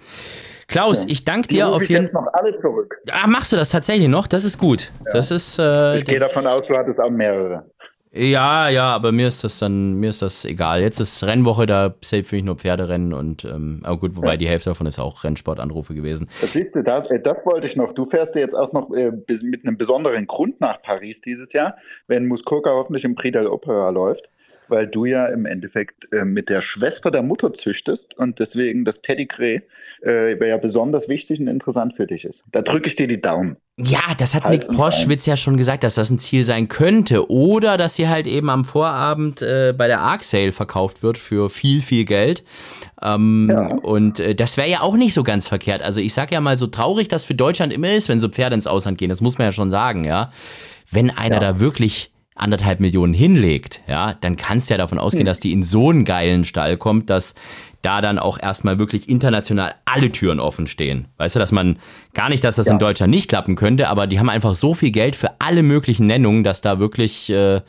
Speaker 2: Klaus, ich danke dir auf jeden Fall.
Speaker 1: noch alle zurück.
Speaker 2: Ah, machst du das tatsächlich noch? Das ist gut. Ja. Das ist. Äh,
Speaker 1: ich gehe davon aus, du hattest auch mehrere.
Speaker 2: Ja, ja, aber mir ist das dann, mir ist das egal. Jetzt ist Rennwoche, da safe für mich nur Pferderennen und ähm, aber gut, wobei ja. die Hälfte davon ist auch Rennsportanrufe gewesen.
Speaker 1: Das siehst du, das, äh, das wollte ich noch. Du fährst jetzt auch noch äh, mit einem besonderen Grund nach Paris dieses Jahr, wenn Muskoka hoffentlich im Prix de l'Opera läuft weil du ja im Endeffekt äh, mit der Schwester der Mutter züchtest und deswegen das Pedigree äh, ja besonders wichtig und interessant für dich ist. Da drücke ich dir die Daumen.
Speaker 2: Ja, das hat halt Nick Proschwitz ja schon gesagt, dass das ein Ziel sein könnte. Oder dass sie halt eben am Vorabend äh, bei der Arc Sale verkauft wird für viel, viel Geld. Ähm, ja. Und äh, das wäre ja auch nicht so ganz verkehrt. Also ich sag ja mal, so traurig das für Deutschland immer ist, wenn so Pferde ins Ausland gehen, das muss man ja schon sagen, ja. Wenn einer ja. da wirklich anderthalb Millionen hinlegt, ja, dann kannst du ja davon ausgehen, hm. dass die in so einen geilen Stall kommt, dass da dann auch erstmal wirklich international alle Türen offen stehen. Weißt du, dass man gar nicht, dass das ja. in Deutschland nicht klappen könnte, aber die haben einfach so viel Geld für alle möglichen Nennungen, dass da wirklich, äh,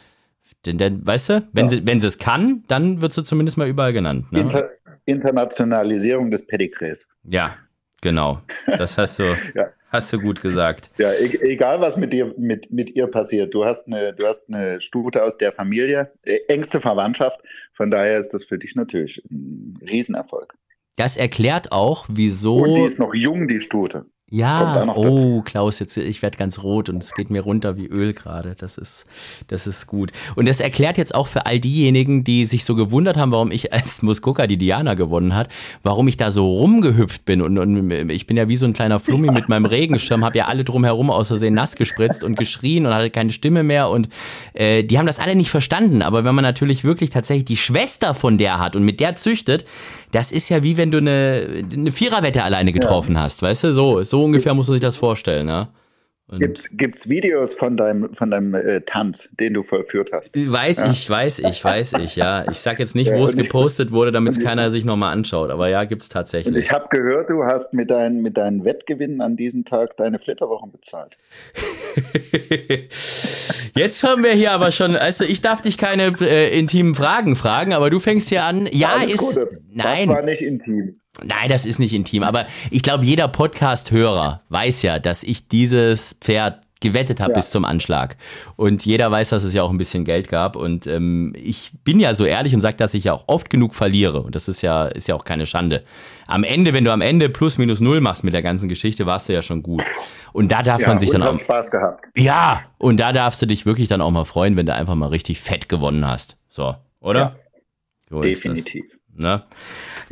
Speaker 2: denn, denn, weißt du, wenn, ja. sie, wenn sie es kann, dann wird sie zumindest mal überall genannt. Ne?
Speaker 1: Inter Internationalisierung des Pedigrees.
Speaker 2: Ja, genau. Das hast du. *laughs* ja. Hast du gut gesagt.
Speaker 1: Ja, e egal was mit dir, mit, mit ihr passiert. Du hast eine, du hast eine Stute aus der Familie, äh, engste Verwandtschaft. Von daher ist das für dich natürlich ein Riesenerfolg.
Speaker 2: Das erklärt auch, wieso.
Speaker 1: Und die ist noch jung, die Stute.
Speaker 2: Ja, oh, Klaus, jetzt, ich werde ganz rot und es geht mir runter wie Öl gerade. Das ist, das ist gut. Und das erklärt jetzt auch für all diejenigen, die sich so gewundert haben, warum ich als Muskoka die Diana gewonnen hat, warum ich da so rumgehüpft bin. Und, und ich bin ja wie so ein kleiner Flummi mit meinem Regenschirm, habe ja alle drumherum aus Versehen nass gespritzt und geschrien und hatte keine Stimme mehr. Und äh, die haben das alle nicht verstanden. Aber wenn man natürlich wirklich tatsächlich die Schwester von der hat und mit der züchtet, das ist ja wie wenn du eine, eine Viererwette alleine getroffen ja. hast, weißt du? So, so ungefähr muss man sich das vorstellen,
Speaker 1: Gibt es Videos von deinem, von deinem äh, Tanz, den du vollführt hast?
Speaker 2: Weiß ja. ich, weiß ich, weiß ich, ja. Ich sag jetzt nicht, ja, wo es gepostet wurde, damit es keiner sich nochmal anschaut, aber ja, gibt es tatsächlich. Und
Speaker 1: ich habe gehört, du hast mit, dein, mit deinen Wettgewinnen an diesem Tag deine Flitterwochen bezahlt. *laughs*
Speaker 2: jetzt haben wir hier aber schon, also ich darf dich keine äh, intimen Fragen fragen, aber du fängst hier an. Ja, Alles ist. Gute. Nein.
Speaker 1: Das war nicht intim.
Speaker 2: Nein, das ist nicht intim, aber ich glaube, jeder Podcast-Hörer weiß ja, dass ich dieses Pferd gewettet habe ja. bis zum Anschlag. Und jeder weiß, dass es ja auch ein bisschen Geld gab. Und ähm, ich bin ja so ehrlich und sage, dass ich ja auch oft genug verliere. Und das ist ja, ist ja auch keine Schande. Am Ende, wenn du am Ende plus minus null machst mit der ganzen Geschichte, warst du ja schon gut. Und da darf ja, man sich dann auch.
Speaker 1: Spaß gehabt.
Speaker 2: Ja, und da darfst du dich wirklich dann auch mal freuen, wenn du einfach mal richtig fett gewonnen hast. So, oder? Ja,
Speaker 1: so Definitiv.
Speaker 2: Ne?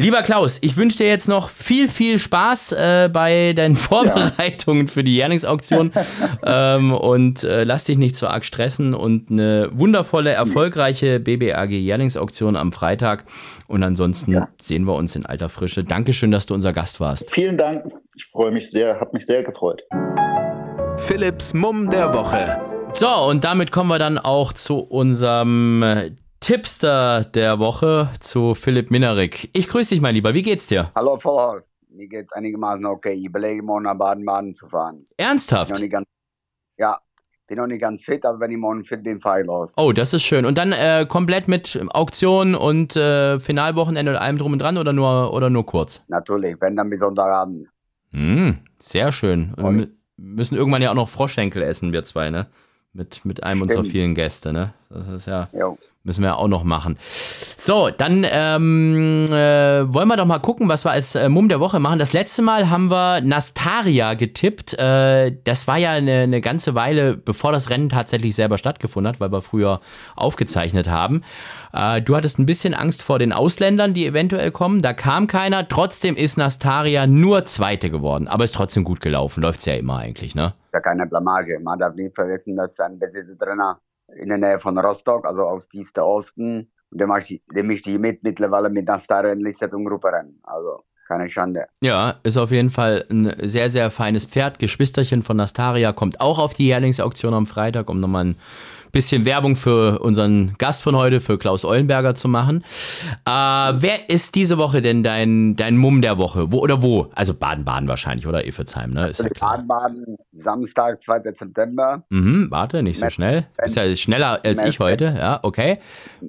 Speaker 2: Lieber Klaus, ich wünsche dir jetzt noch viel, viel Spaß äh, bei deinen *laughs* Vorbereitungen ja. für die Jährlingsauktion *laughs* ähm, und äh, lass dich nicht zu arg stressen und eine wundervolle, erfolgreiche BBAG Jährlingsauktion am Freitag und ansonsten ja. sehen wir uns in alter Frische. Dankeschön, dass du unser Gast warst.
Speaker 1: Vielen Dank, ich freue mich sehr, habe mich sehr gefreut.
Speaker 3: Philips Mumm der Woche.
Speaker 2: So, und damit kommen wir dann auch zu unserem Tipster der Woche zu Philipp Minarik. Ich grüße dich, mein Lieber. Wie geht's dir?
Speaker 5: Hallo, Vollhaus. Mir geht's einigermaßen okay. Ich überlege morgen nach Baden-Baden zu fahren.
Speaker 2: Ernsthaft?
Speaker 5: Bin ganz, ja, bin noch nicht ganz fit, aber wenn ich morgen fit bin, fahre ich los.
Speaker 2: Oh, das ist schön. Und dann äh, komplett mit Auktion und äh, Finalwochenende und allem drum und dran oder nur, oder nur kurz?
Speaker 5: Natürlich, wenn dann bis Sonntagabend.
Speaker 2: Mm, sehr schön. Wir müssen irgendwann ja auch noch Froschschenkel essen, wir zwei, ne? Mit, mit einem Stimmt. unserer vielen Gäste, ne? Das ist ja. Jo. Müssen wir auch noch machen. So, dann ähm, äh, wollen wir doch mal gucken, was wir als äh, Mumm der Woche machen. Das letzte Mal haben wir Nastaria getippt. Äh, das war ja eine, eine, ganze Weile, bevor das Rennen tatsächlich selber stattgefunden hat, weil wir früher aufgezeichnet haben. Äh, du hattest ein bisschen Angst vor den Ausländern, die eventuell kommen. Da kam keiner. Trotzdem ist Nastaria nur Zweite geworden. Aber ist trotzdem gut gelaufen. Läuft's ja immer eigentlich, ne?
Speaker 5: Ja, keine Blamage. Man darf nicht vergessen, dass ein Besitzer in der Nähe von Rostock, also aus tiefster Osten. Und der, macht, der mischt die mit mittlerweile mit Nastara in Lisset und Grupperennen. Also keine Schande.
Speaker 2: Ja, ist auf jeden Fall ein sehr, sehr feines Pferd. Geschwisterchen von Nastaria kommt auch auf die Jährlingsauktion am Freitag, um nochmal ein bisschen Werbung für unseren Gast von heute, für Klaus Eulenberger zu machen. Äh, wer ist diese Woche denn dein, dein Mumm der Woche? Wo oder wo? Also Baden-Baden wahrscheinlich, oder Efezheim, ne?
Speaker 5: Ist ja Baden-Baden, Samstag, 2. September.
Speaker 2: Mhm, warte, nicht so schnell. Ist ja schneller als Mer ich heute, ja, okay.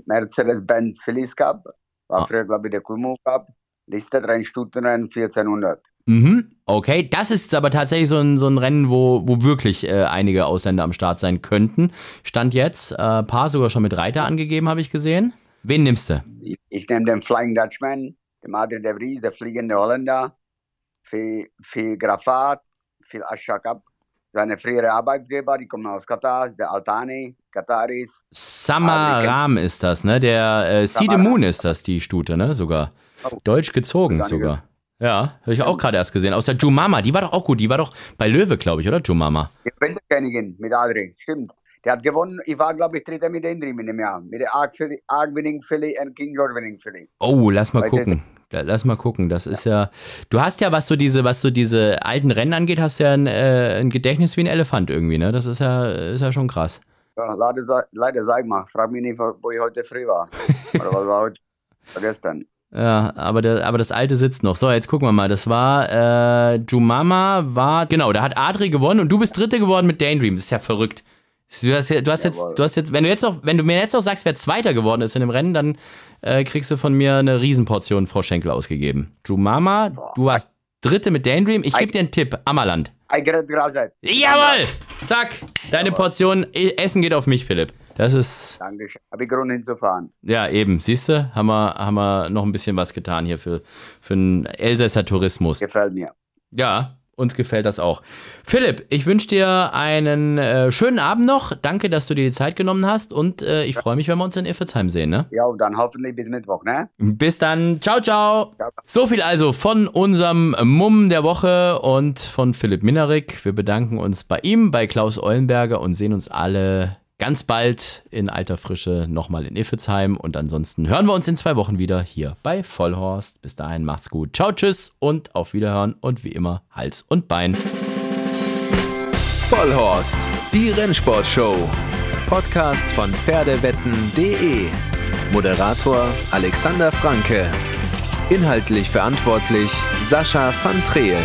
Speaker 5: Mercedes-Benz Phillies Cup, war ah. früher, glaube ich, der Kulmo Cup. Liste 3 Stunden 1400.
Speaker 2: Mhm, okay, das ist aber tatsächlich so ein, so ein Rennen, wo, wo wirklich äh, einige Ausländer am Start sein könnten. Stand jetzt, äh, paar sogar schon mit Reiter angegeben, habe ich gesehen. Wen nimmst du?
Speaker 5: Ich, ich nehme den Flying Dutchman, den Adrien de Vries, der fliegende Holländer, viel, viel Grafat, viel Aschakab. Seine frühere Arbeitsgeber, die kommen aus Katar, der Altani, Kataris.
Speaker 2: Samaram ist das, ne? Der äh, Side Moon ist das, die Stute, ne? Sogar. Oh. Deutsch gezogen sogar. Ja, habe ich auch gerade erst gesehen. Außer Jumama, die war doch auch gut. Die war doch bei Löwe, glaube ich, oder Jumama?
Speaker 5: Die Winterkönigin mit Adri, stimmt. Der hat gewonnen, ich war, glaube ich, Dritter mit Endrim in dem Jahr. Mit der Arc Winning Philly und King George Winning Philly.
Speaker 2: Oh, lass mal Weil gucken. Lass mal gucken. Das ist ja. Du hast ja, was so diese, was so diese alten Rennen angeht, hast ja ein, äh, ein Gedächtnis wie ein Elefant irgendwie, ne? Das ist ja, ist ja schon krass.
Speaker 5: Ja, leider, leider sag mal, frag mich nicht, wo ich heute früh war. *laughs* Oder was war heute? Gestern.
Speaker 2: Ja, aber, der, aber das alte sitzt noch. So, jetzt gucken wir mal. Das war, äh, Jumama war, genau, da hat Adri gewonnen und du bist Dritte geworden mit Daydream. Das ist ja verrückt. Du hast, du hast jetzt, du hast jetzt, wenn du jetzt noch, wenn du mir jetzt noch sagst, wer Zweiter geworden ist in dem Rennen, dann äh, kriegst du von mir eine Riesenportion Frau Schenkel ausgegeben. Jumama, du warst Dritte mit Daydream. Ich gebe dir einen Tipp. Ammerland. Jawohl! Zack! Deine Portion Essen geht auf mich, Philipp. Das ist.
Speaker 5: Dankeschön. Habe ich Grund hinzufahren.
Speaker 2: Ja, eben. Siehst du, haben wir, haben wir noch ein bisschen was getan hier für, für einen Elsässer Tourismus.
Speaker 5: Gefällt mir.
Speaker 2: Ja, uns gefällt das auch. Philipp, ich wünsche dir einen äh, schönen Abend noch. Danke, dass du dir die Zeit genommen hast und äh, ich freue mich, wenn wir uns in Iffelsheim sehen. Ne?
Speaker 5: Ja, und dann hoffentlich bis Mittwoch, ne?
Speaker 2: Bis dann. Ciao, ciao. ciao. So viel also von unserem Mumm der Woche und von Philipp Minarik. Wir bedanken uns bei ihm, bei Klaus Eulenberger und sehen uns alle ganz bald in alter Frische nochmal in Iffezheim. Und ansonsten hören wir uns in zwei Wochen wieder hier bei Vollhorst. Bis dahin macht's gut. Ciao, tschüss und auf Wiederhören und wie immer Hals und Bein.
Speaker 3: Vollhorst, die Rennsportshow. Podcast von Pferdewetten.de. Moderator Alexander Franke. Inhaltlich verantwortlich Sascha van Treel.